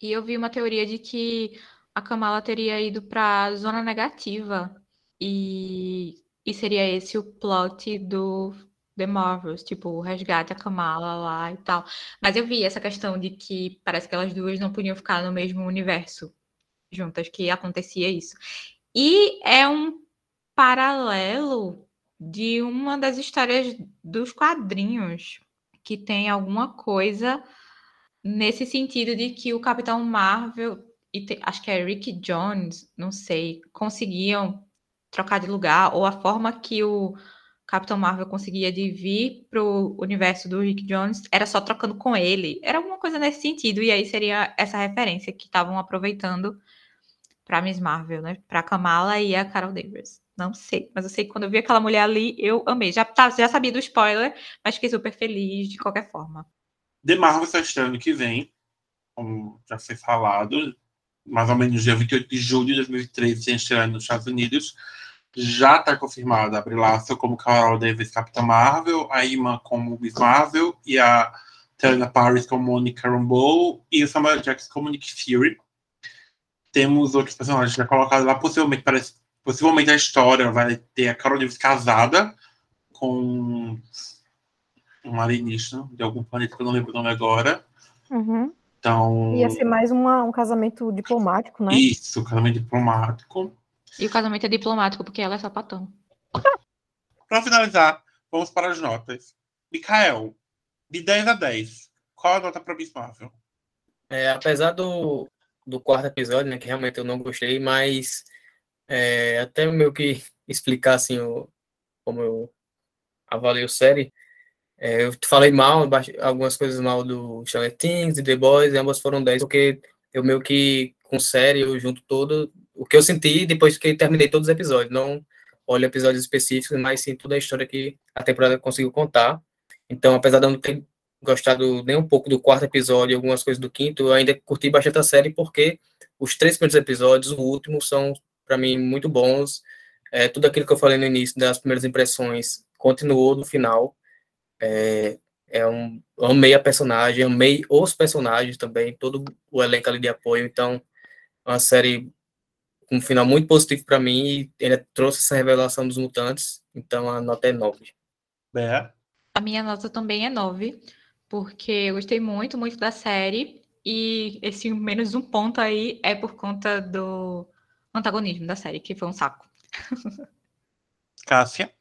E eu vi uma teoria de que a Kamala teria ido para zona negativa, e, e seria esse o plot do The Marvels, tipo, resgate a Kamala lá e tal. Mas eu vi essa questão de que parece que elas duas não podiam ficar no mesmo universo juntas, que acontecia isso. E é um paralelo de uma das histórias dos quadrinhos, que tem alguma coisa nesse sentido de que o Capitão Marvel e te, acho que é Rick Jones, não sei, conseguiam trocar de lugar, ou a forma que o Capitão Marvel conseguia de vir pro universo do Rick Jones era só trocando com ele. Era alguma coisa nesse sentido, e aí seria essa referência que estavam aproveitando para Miss Marvel, né? Para Kamala e a Carol Danvers. Não sei, mas eu sei que quando eu vi aquela mulher ali, eu amei. Já, tá, já sabia do spoiler, mas fiquei super feliz de qualquer forma. The Marvel está estreando que vem, como já foi falado, mais ou menos dia 28 de julho de 2013, sem estrear nos Estados Unidos. Já está confirmada a Brie Larson como Carol Davis Capitã Marvel, a Ima como Miss Marvel e a Helena Paris como Monica Rambeau e o Samuel Jackson como Nick Fury. Temos outros personagens já colocados lá, possivelmente parece possivelmente a história vai ter a Carol Davis casada com um alienígena de algum planeta que eu não lembro o nome agora. Uhum. Então. Ia ser mais uma, um casamento diplomático, né? Isso, casamento diplomático. E o casamento é diplomático porque ela é sapatão. Para finalizar, vamos para as notas. Mikael, de 10 a 10, qual a nota Marvel? É, apesar do, do quarto episódio, né, que realmente eu não gostei, mas é, até meio que explicar assim o, como eu avalio a série, é, eu falei mal, algumas coisas mal do Stranger Things e The Boys, e ambas foram 10, porque eu meio que, com série, eu junto todo o que eu senti depois que terminei todos os episódios. Não olho episódios específicos, mas sim toda a história que a temporada conseguiu contar. Então, apesar de eu não ter gostado nem um pouco do quarto episódio e algumas coisas do quinto, eu ainda curti bastante a série porque os três primeiros episódios, o último, são, para mim, muito bons. É, tudo aquilo que eu falei no início, das primeiras impressões, continuou no final. É, é um, amei a personagem, amei os personagens também, todo o elenco ali de apoio. Então, é uma série com um final muito positivo para mim e ele trouxe essa revelação dos mutantes. Então, a nota é 9. É. A minha nota também é 9, porque eu gostei muito, muito da série. E esse menos um ponto aí é por conta do antagonismo da série, que foi um saco. Cássia?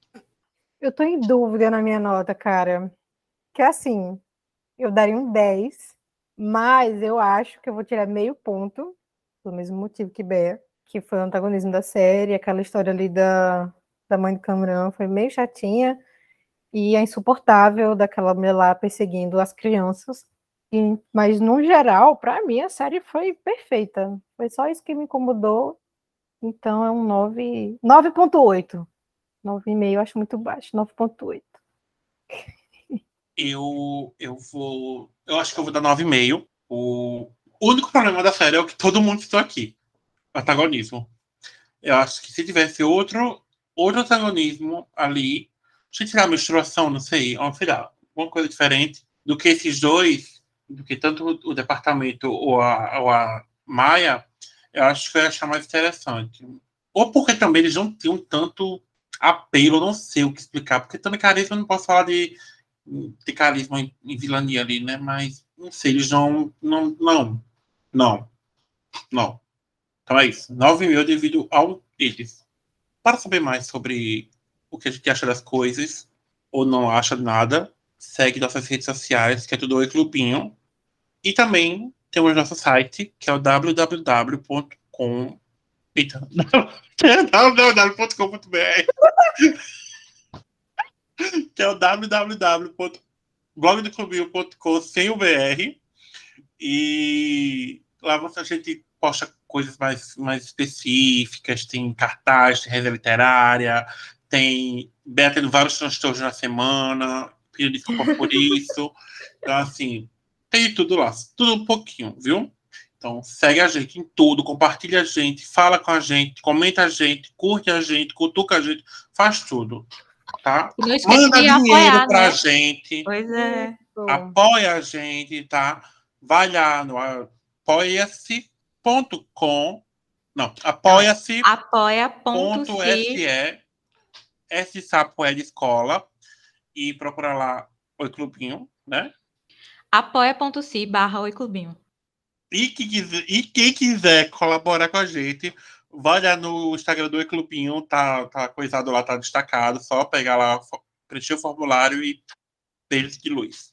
Eu tô em dúvida na minha nota, cara. Que assim, eu daria um 10, mas eu acho que eu vou tirar meio ponto, pelo mesmo motivo que Bea, que foi o antagonismo da série, aquela história ali da, da mãe do Cameron foi meio chatinha e é insuportável daquela mulher lá perseguindo as crianças. E, mas, no geral, para mim, a série foi perfeita. Foi só isso que me incomodou. Então, é um 9,8. 9,5 acho muito baixo, 9,8. Eu, eu vou. Eu acho que eu vou dar 9,5. O único problema da série é o que todo mundo citou aqui: antagonismo. Eu acho que se tivesse outro, outro antagonismo ali, eu tirar a menstruação, não sei, ou sei lá, alguma coisa diferente do que esses dois, do que tanto o departamento ou a, ou a Maia, eu acho que eu ia achar mais interessante. Ou porque também eles não tinham tanto apelo, não sei o que explicar, porque também carisma não posso falar de, de carisma em, em vilania ali, né? Mas não sei, eles não. Não, não, não. não. Então é isso. 9 mil devido ao eles. Para saber mais sobre o que a gente acha das coisas, ou não acha nada, segue nossas redes sociais, que é tudo Oi Clubinho. E também temos nosso site, que é o www.com Eita. www.com.br que é o www.blogdoclubinho.com sem o BR e lá você, a gente posta coisas mais, mais específicas, tem cartaz, tem reza literária, tem Beta tendo vários transtornos na semana, pedido desculpa por isso. Então, assim, tem tudo lá, tudo um pouquinho, viu? Então, segue a gente em tudo, compartilha a gente, fala com a gente, comenta a gente, curte a gente, cutuca a gente, faz tudo. Tá? Não esquece Manda dinheiro apoiar, pra né? gente, Pois é. apoia a gente, tá? Vai lá no apoia-se.com. Não, apoia-se.se. Apoia.se. Esse sapo é de escola. E procura lá Oi Clubinho, né? Apoia.se barra Oi Clubinho. E, que quiser, e quem quiser colaborar com a gente, vai lá no Instagram do Oi Clubinho, tá, tá coisado lá, tá destacado. Só pegar lá, preencher o formulário e beijos de luz.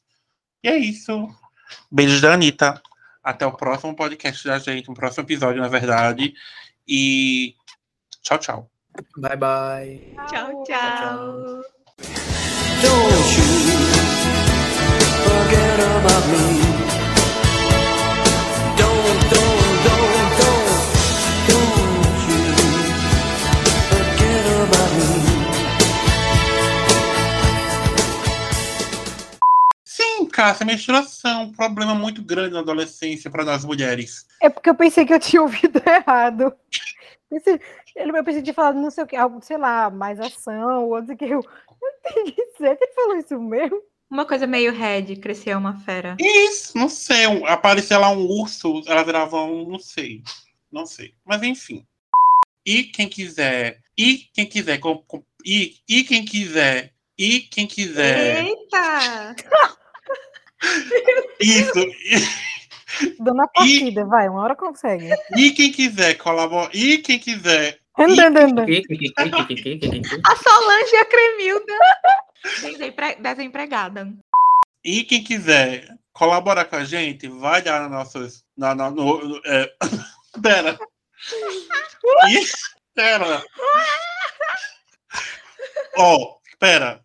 E é isso. Beijos da Anitta. Até o próximo podcast da gente, um próximo episódio, na verdade. E tchau, tchau. Bye, bye. Tchau, tchau. Don't, don't, don't you forget about me. Cássia, menstruação, um problema muito grande na adolescência para nós mulheres. É porque eu pensei que eu tinha ouvido errado. Pensei, eu pensei de falar não sei o que, algo, sei lá, mais ação, ou não sei o que. Eu não entendi. Que ele falou isso mesmo? Uma coisa meio red, crescer uma fera. Isso, não sei. Aparecer lá um urso, ela virava um, não sei. Não sei. Mas enfim. E quem quiser. E quem quiser. Com, com, e, e quem quiser. E quem quiser. Eita! Isso. Dona partida, e, vai, uma hora consegue. E quem quiser colabora. E quem quiser. Andando. A Solange e a Cremilda. Desempre- Desempregada. e quem quiser colaborar com a gente, vai lá nos nossos, na, na, no, é, pera, e, pera, ó, pera,